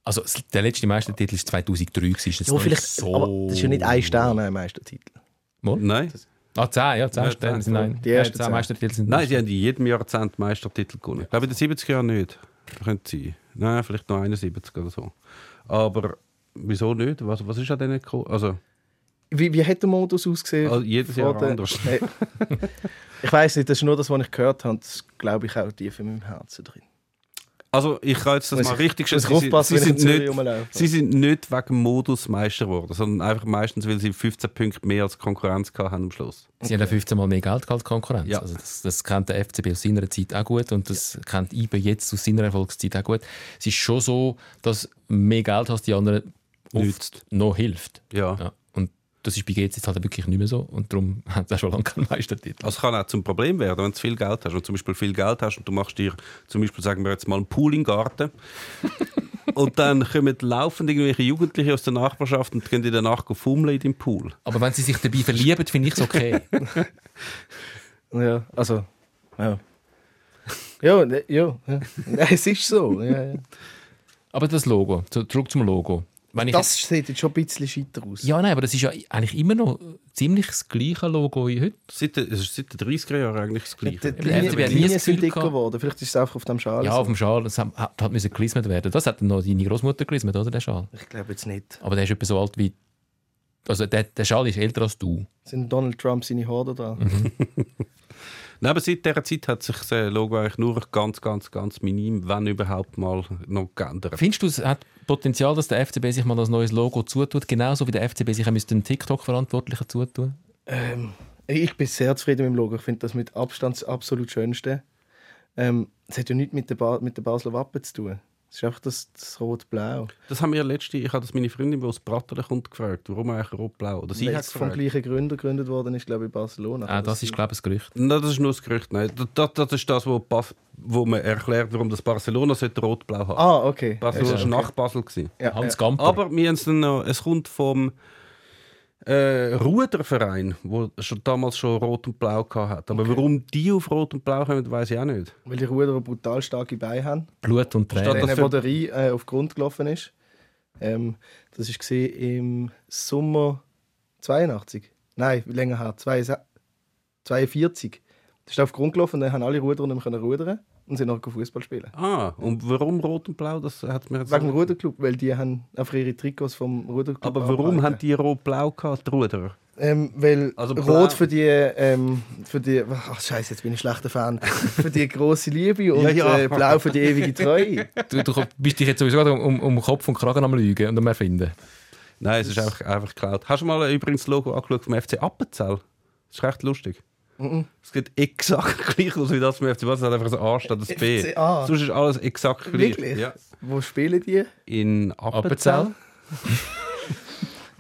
Also der letzte Meistertitel war 2003. Gewesen. Ist jetzt Ja, vielleicht, nicht so... aber das ist ja nicht ein Stern, ein Meistertitel. Nein. Ah, 10, ja, 10 Ja, Sterne nein. Die ersten äh, 10 zehn. Meistertitel sind Nein, die haben in jedem Jahrzehnt Meistertitel gewonnen. Ich glaube, in den 70er Jahren nicht. Könnte sein. Nein, vielleicht noch 71 oder so. Aber wieso nicht? Was, was ist an denen gekommen? Also, Wie, wie hat der Modus ausgesehen? also jedes Jahr der- anders. [laughs] Ich weiß nicht, das ist nur das, was ich gehört habe. Das glaube ich auch tief in meinem Herzen drin. Also, ich kann jetzt das Muss mal ich- richtig ich Sie, sie, sind nicht, sie sind nicht wegen Modus Meister geworden, sondern einfach meistens, weil sie 15 Punkte mehr als Konkurrenz haben am Schluss. Sie haben ja 15 Mal mehr Geld als Konkurrenz. Ja. Also das, das kennt der FCB aus seiner Zeit auch gut und das kennt IBE jetzt aus seiner Erfolgszeit auch gut. Es ist schon so, dass mehr Geld hast die anderen oft Nützt. noch hilft. Ja. Ja. Das ist bei GC jetzt halt wirklich nicht mehr so und darum [laughs] sie auch schon lange keinen Meistertitel. Also es kann auch zum Problem werden, wenn du viel Geld hast und zum Beispiel viel Geld hast und du machst dir zum Beispiel, sagen wir jetzt mal, einen Pool im Garten [laughs] und dann kommen laufend irgendwelche Jugendliche aus der Nachbarschaft und gehen in der Nacht fummeln in deinem Pool. Aber wenn sie sich dabei verlieben, finde ich es okay. [laughs] Ja, also, ja. Ja, ne- ja, ja. es ist so. Ja, ja. Aber das Logo, zu- zurück zum Logo. Wenn ich Das sieht jetzt schon ein bisschen scheiter aus. ja, nein, aber das ist ja eigentlich immer noch ziemlich das gleiche Logo wie heute. Seit, den- es ist seit den 30er Jahren eigentlich das Die, Gleiche. die, Linien, die nie Linien das Gefühl sind dicker geworden. Vielleicht ist es einfach auf dem Schal. Ja, so. auf dem Schal, das hat, hat müssen gelismet werden. Das hat noch deine Großmutter gelismet, oder, der Schal? Ich glaube jetzt nicht. Aber der ist etwa so alt wie... Also der, der Schal ist älter als du. Sind Donald Trump seine Horde da? Mhm. [laughs] Nein, aber seit dieser Zeit hat sich das Logo eigentlich nur ganz, ganz, ganz minim, wenn überhaupt mal, noch geändert. Findest du, es hat Potenzial, dass der FCB sich mal ein neues Logo zutut, genauso wie der FCB sich einen TikTok-Verantwortlichen zutun? Ähm, ich bin sehr zufrieden mit dem Logo. Ich finde das mit Abstand das absolut Schönste. Ähm, es hat ja nichts mit der, ba mit der Basler Wappen zu tun. Es ist einfach das, das Rot-Blau. Das haben wir letzte, ich habe das meine Freundin, die aus Brattelen kommt, gefragt, warum eigentlich rot-blau? Oder sie Weil hat es vom gleichen Gründer gegründet worden ist, glaube ich, in Barcelona. Ah, das ist, glaube ich, ein Gerücht. Nein, das ist nur das Gerücht. Nein, das, das ist das, wo, Bas- wo man erklärt, warum das Barcelona rot-blau haben. Ah, okay. Barcelona Ja, war nach Basel. Gewesen. Ja, Hans ja. Gamper. Aber wir haben es dann noch, es kommt vom äh, Ruderverein, der schon damals schon Rot und Blau hatte. Aber warum die auf Rot und Blau kommen, weiß ich auch nicht. Weil die Ruderer brutal starke Beine haben. Blut und Statt Tränen. das Wenn für- der Rhein äh, auf den Grund gelaufen ist. Ähm, das war im Sommer 82. Nein, länger her. 42. 42. Das ist auf den Grund gelaufen und dann haben alle Ruderer nicht mehr können rudern und sind noch Fußball spielen. Ah, und warum Rot und Blau? Das hat mir jetzt Wegen dem Ruderclub, weil die haben einfach ihre Trikots vom Ruderclub Aber warum haben die Rot-Blau gehabt, die Ruderer? Ähm, weil Also Rot für die, ähm, für die, ach scheiße, jetzt bin ich schlechter Fan, [laughs] für die große Liebe und Ja, ja. Äh, Blau für die ewige Treue. Du, du bist dich jetzt sowieso gerade um, um Kopf und Kragen am Lügen und am Erfinden. Nein, es ist einfach, einfach geklaut. Hast du mal übrigens das Logo angeschaut vom FC Appenzell? Das ist recht lustig. Es sieht exakt [laughs] gleich aus wie das vom FC Basel. Es hat einfach ein A statt ein B. FCA. Sonst ist alles exakt gleich. Wirklich? Ja. Wo spielen die? In Appenzell? Appenzell? [laughs]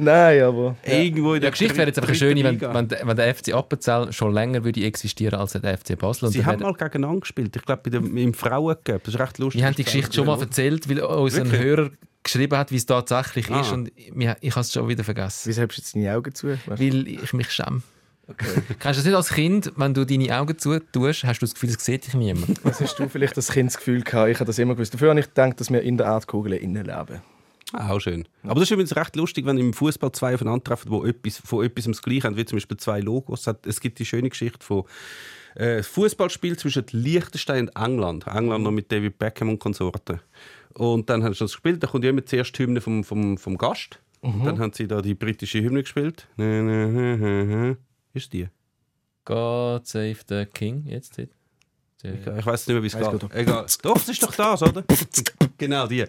Nein, aber Irgendwo in Ja, der die Geschichte wäre jetzt einfach schöne, wenn, wenn, der- wenn der FC Appenzell schon länger würde existieren als der FC Basel. Und Sie haben mal gegeneinander gespielt. Ich glaube, im Frauencup. Das ist recht lustig. wir haben die Geschichte schon mal erzählt, weil uns ein? Hörer geschrieben hat, wie es tatsächlich Ah. ist. Und wir- ich habe es schon wieder vergessen. wieso hast du jetzt deine Augen zu? Weil ich mich schäme. Kennst [laughs] du das nicht als Kind, wenn du deine Augen zutust, hast du das Gefühl, es sieht dich niemand? Was hast du vielleicht als Kind das Gefühl gehabt? Ich habe das immer gewusst. Dafür habe ich gedacht, dass wir in der Erdkugel innen leben. Ah, Auch schön. Aber das ist übrigens recht lustig, wenn im Fußball zwei aufeinandertreffen, die etwas, von etwas das Gleiche haben, wie zum Beispiel zwei Logos. Es gibt die schöne Geschichte von äh, Fußballspiel zwischen Liechtenstein und England. England noch mit David Beckham und Konsorten. Und dann haben sie das gespielt. Da kommt immer zuerst die Hymne vom, vom, vom Gast. Und dann haben sie da die britische Hymne gespielt. Ist die? God save the King. Jetzt. dort. Ich, ich weiß nicht mehr, wie es geht. Egal. Doch, es ist doch das, oder? [laughs] genau die.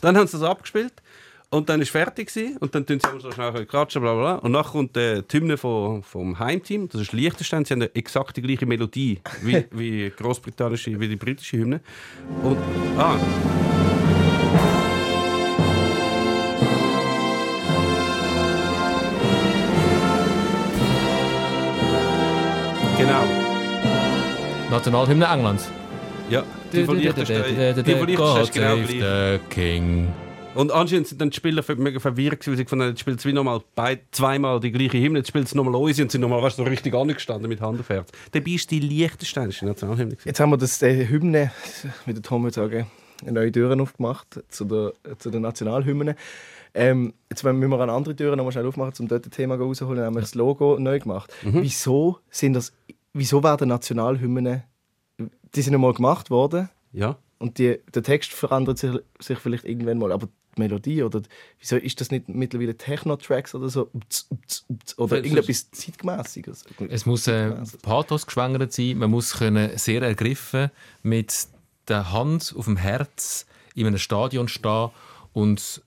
Dann haben sie das abgespielt und dann ist fertig gewesen, und dann tun sie so schnell klatschen, bla bla. Und dann kommt äh, die Hymne vom, vom Heimteam. Das ist Liechtenstein. Sie haben exakt die gleiche Melodie wie, wie großbritannische, wie die britische Hymne. Und ah. Genau. Nationalhymne Englands. Ja, die von Liechtenstein. Die von Liechtenstein ist genau save gleich. the King. Und anscheinend sind dann die Spieler mega verwirrt, gewesen, weil sie gefunden haben, jetzt spielt es wie nochmal zweimal die gleiche Hymne, jetzt spielt es nochmal unsere und sind nochmal weißt, so richtig angestanden mit Hand auf Herz. Dabei ist die Liechtensteinische Nationalhymne. gewesen. Jetzt haben wir das äh, Hymne, wie der Tom würde sagen, eine neue Türen aufgemacht zu der, zu der Nationalhymne. Ähm, jetzt müssen wir eine andere Tür noch mal schnell aufmachen, um dort ein Thema rauszuholen, nämlich das Logo neu gemacht. Wieso sind das, wieso werden Nationalhymnen, die sind einmal gemacht worden Ja. und die, der Text verändert sich, sich vielleicht irgendwann mal, aber die Melodie oder wieso ist das nicht mittlerweile Techno-Tracks oder so Ups, ups, ups, oder Vielleicht irgendetwas zeitgemäßiges? Es muss äh, Pathos geschwängert sein. Man muss können sehr ergriffen mit der Hand auf dem Herz in einem Stadion stehen und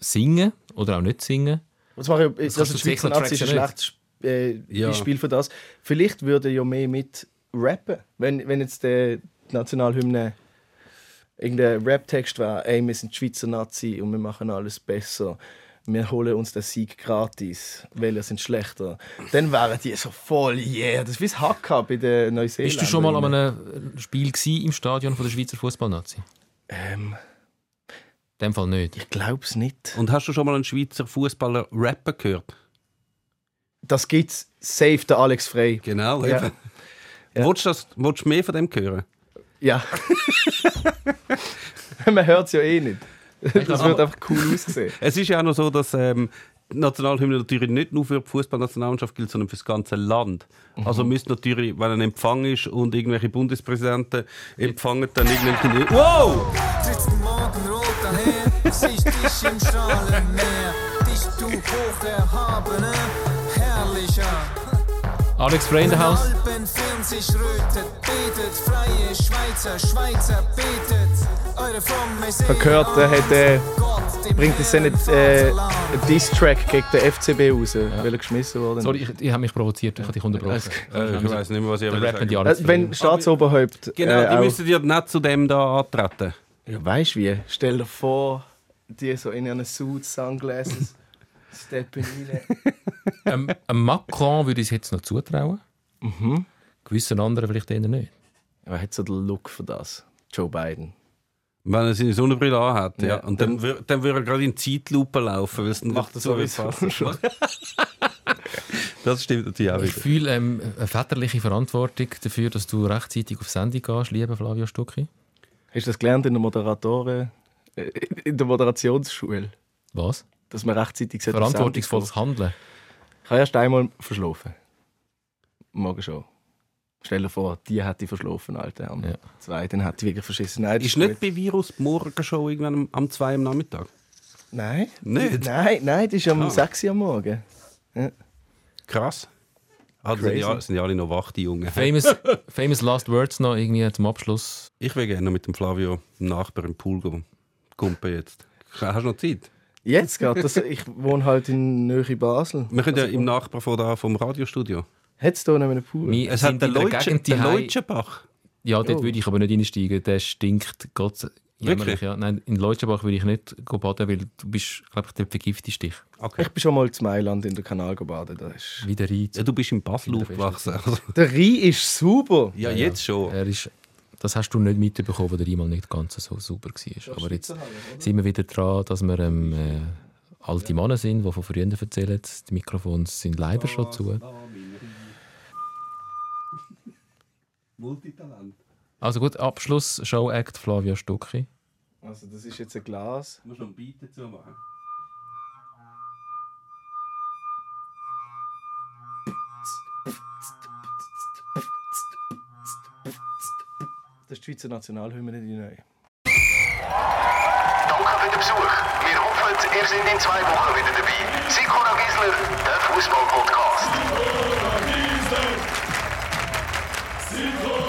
singen oder auch nicht singen. Das du die Schweizer Techno-Tracks Nazi ist ein schlechtes äh, Ja. Beispiel für das. Vielleicht würde ja mehr mit rappen, wenn, wenn jetzt der die Nationalhymne irgendein Rap-Text wäre, ey, wir sind Schweizer Nazi und wir machen alles besser. Wir holen uns den Sieg gratis, weil wir sind schlechter. Dann wären die so voll, yeah. Das ist wie das Haka bei den Neuseeländern. Bist du schon mal an einem Spiel im Stadion von der Schweizer Fußballnazi? Ähm, dem Fall nicht. ich glaube es nicht. Und hast du schon mal einen Schweizer Fußballer rappen gehört? Das gibt's safe der Alex Frey. Genau, Ja. eben. Ja. Willst, du das, willst du mehr von dem hören? Ja. [laughs] Man hört es ja eh nicht. Das wird einfach cool aussehen. Es ist ja auch noch so, dass ähm, die Nationalhymne natürlich nicht nur für die Fußballnationalmannschaft gilt, sondern für das ganze Land. Also müsste natürlich, wenn ein Empfang ist und irgendwelche Bundespräsidenten empfangen, dann irgendwelche... Wow! Daher, siehst dich im Strahlenmeer, dich du hoch erhabene, herrlicher. Alex Frey in the House. Alpen sich rötet, betet, freie Schweizer, Schweizer betet. Eure fromme Seele. Ich habe gehört, er hat, äh, bringt es nicht äh, einen Diss-Track gegen den FCB raus, weil er geschmissen wurde. Sorry, ich, ich habe mich provoziert, ich habe dich unterbrochen. Äh, ich weiß nicht mehr, was ich Der will sagen. Äh, wenn. Staatsoberhaupt. Genau, äh, die auch, müssen ja nicht zu dem da antreten. ja, weißt du wie? Stell dir vor, die so in ihren Suits, Sunglasses, [laughs] steppen rein. ähm, einem Macron würde ich es jetzt noch zutrauen. Gewissen anderen vielleicht eher nicht. Wer hat so den Look für das? Joe Biden. Wenn er seine Sonnenbrille anhat, ja. Ja, Und dann, wür- dann würde er gerade in Zeitlupe laufen, weil es dann Macht er so sowieso passen. schon. [laughs] Das stimmt natürlich auch Ich wieder. fühle ähm, eine väterliche Verantwortung dafür, dass du rechtzeitig auf Sendung gehst, lieber Flavio Stucki. Hast du das gelernt in der Moderatoren, in der Moderationsschule? Was? Dass man rechtzeitig Verantwortungsvolles Handeln. Ich habe erst einmal verschlafen. Morgen schon. Stell dir vor, die hätte ich verschlafen, Alter. Am Ja. zwei, dann hätte ich wirklich verschissen. Nein, Ist nicht bei Virus die Morgenshow irgendwann am, am 2 am Nachmittag? Nein. Nicht? Nein, nein, das ist um Ah. 6 Uhr am Morgen. Krass. Also sind, ja, sind ja alle noch wach, die Jungen. Famous, [laughs] famous Last Words noch irgendwie zum Abschluss. Ich will gerne noch mit dem Flavio, dem Nachbar, im Pool gehen. Kumpen jetzt. Hast du noch Zeit? Jetzt gerade. Das, ich wohne halt in Nähe Basel. Wir können ja im Nachbar von da, vom Radiostudio. Hat es hier noch einen Pool? Wir Es sind hat den der den Leutschenbach. Ja, dort Oh. würde ich aber nicht einsteigen. Der stinkt Gott jämmerlich. Wirklich? Ja. Nein, in Leutschenbach würde ich nicht go baden, weil du bist, glaube ich, dort vergiftest dich. Okay. Ich bin schon mal zu Mailand in der Kanal gebaden. Da ist... Wie der Reiz. Ja, du bist in Basel der aufgewachsen. Also, Der Rhein ist super. ja, jetzt schon. Er ist, das hast du nicht mitbekommen, weil der einmal nicht ganz so super war. Aber jetzt sind wir wieder dran, dass wir ähm, äh, alte Männer sind, die von früher erzählen. Die Mikrofons sind leider schon zu. Multitalent. Also gut, Abschluss, Show-Act Flavia Stucki. Also das ist jetzt ein Glas. Du musst noch einen Beat dazu machen. Das ist die Schweizer Nationalhymne, die neue. Danke für den Besuch. Wir hoffen, ihr seid in zwei Wochen wieder dabei. Sikora Gisler, der Fußball-Podcast. Sikora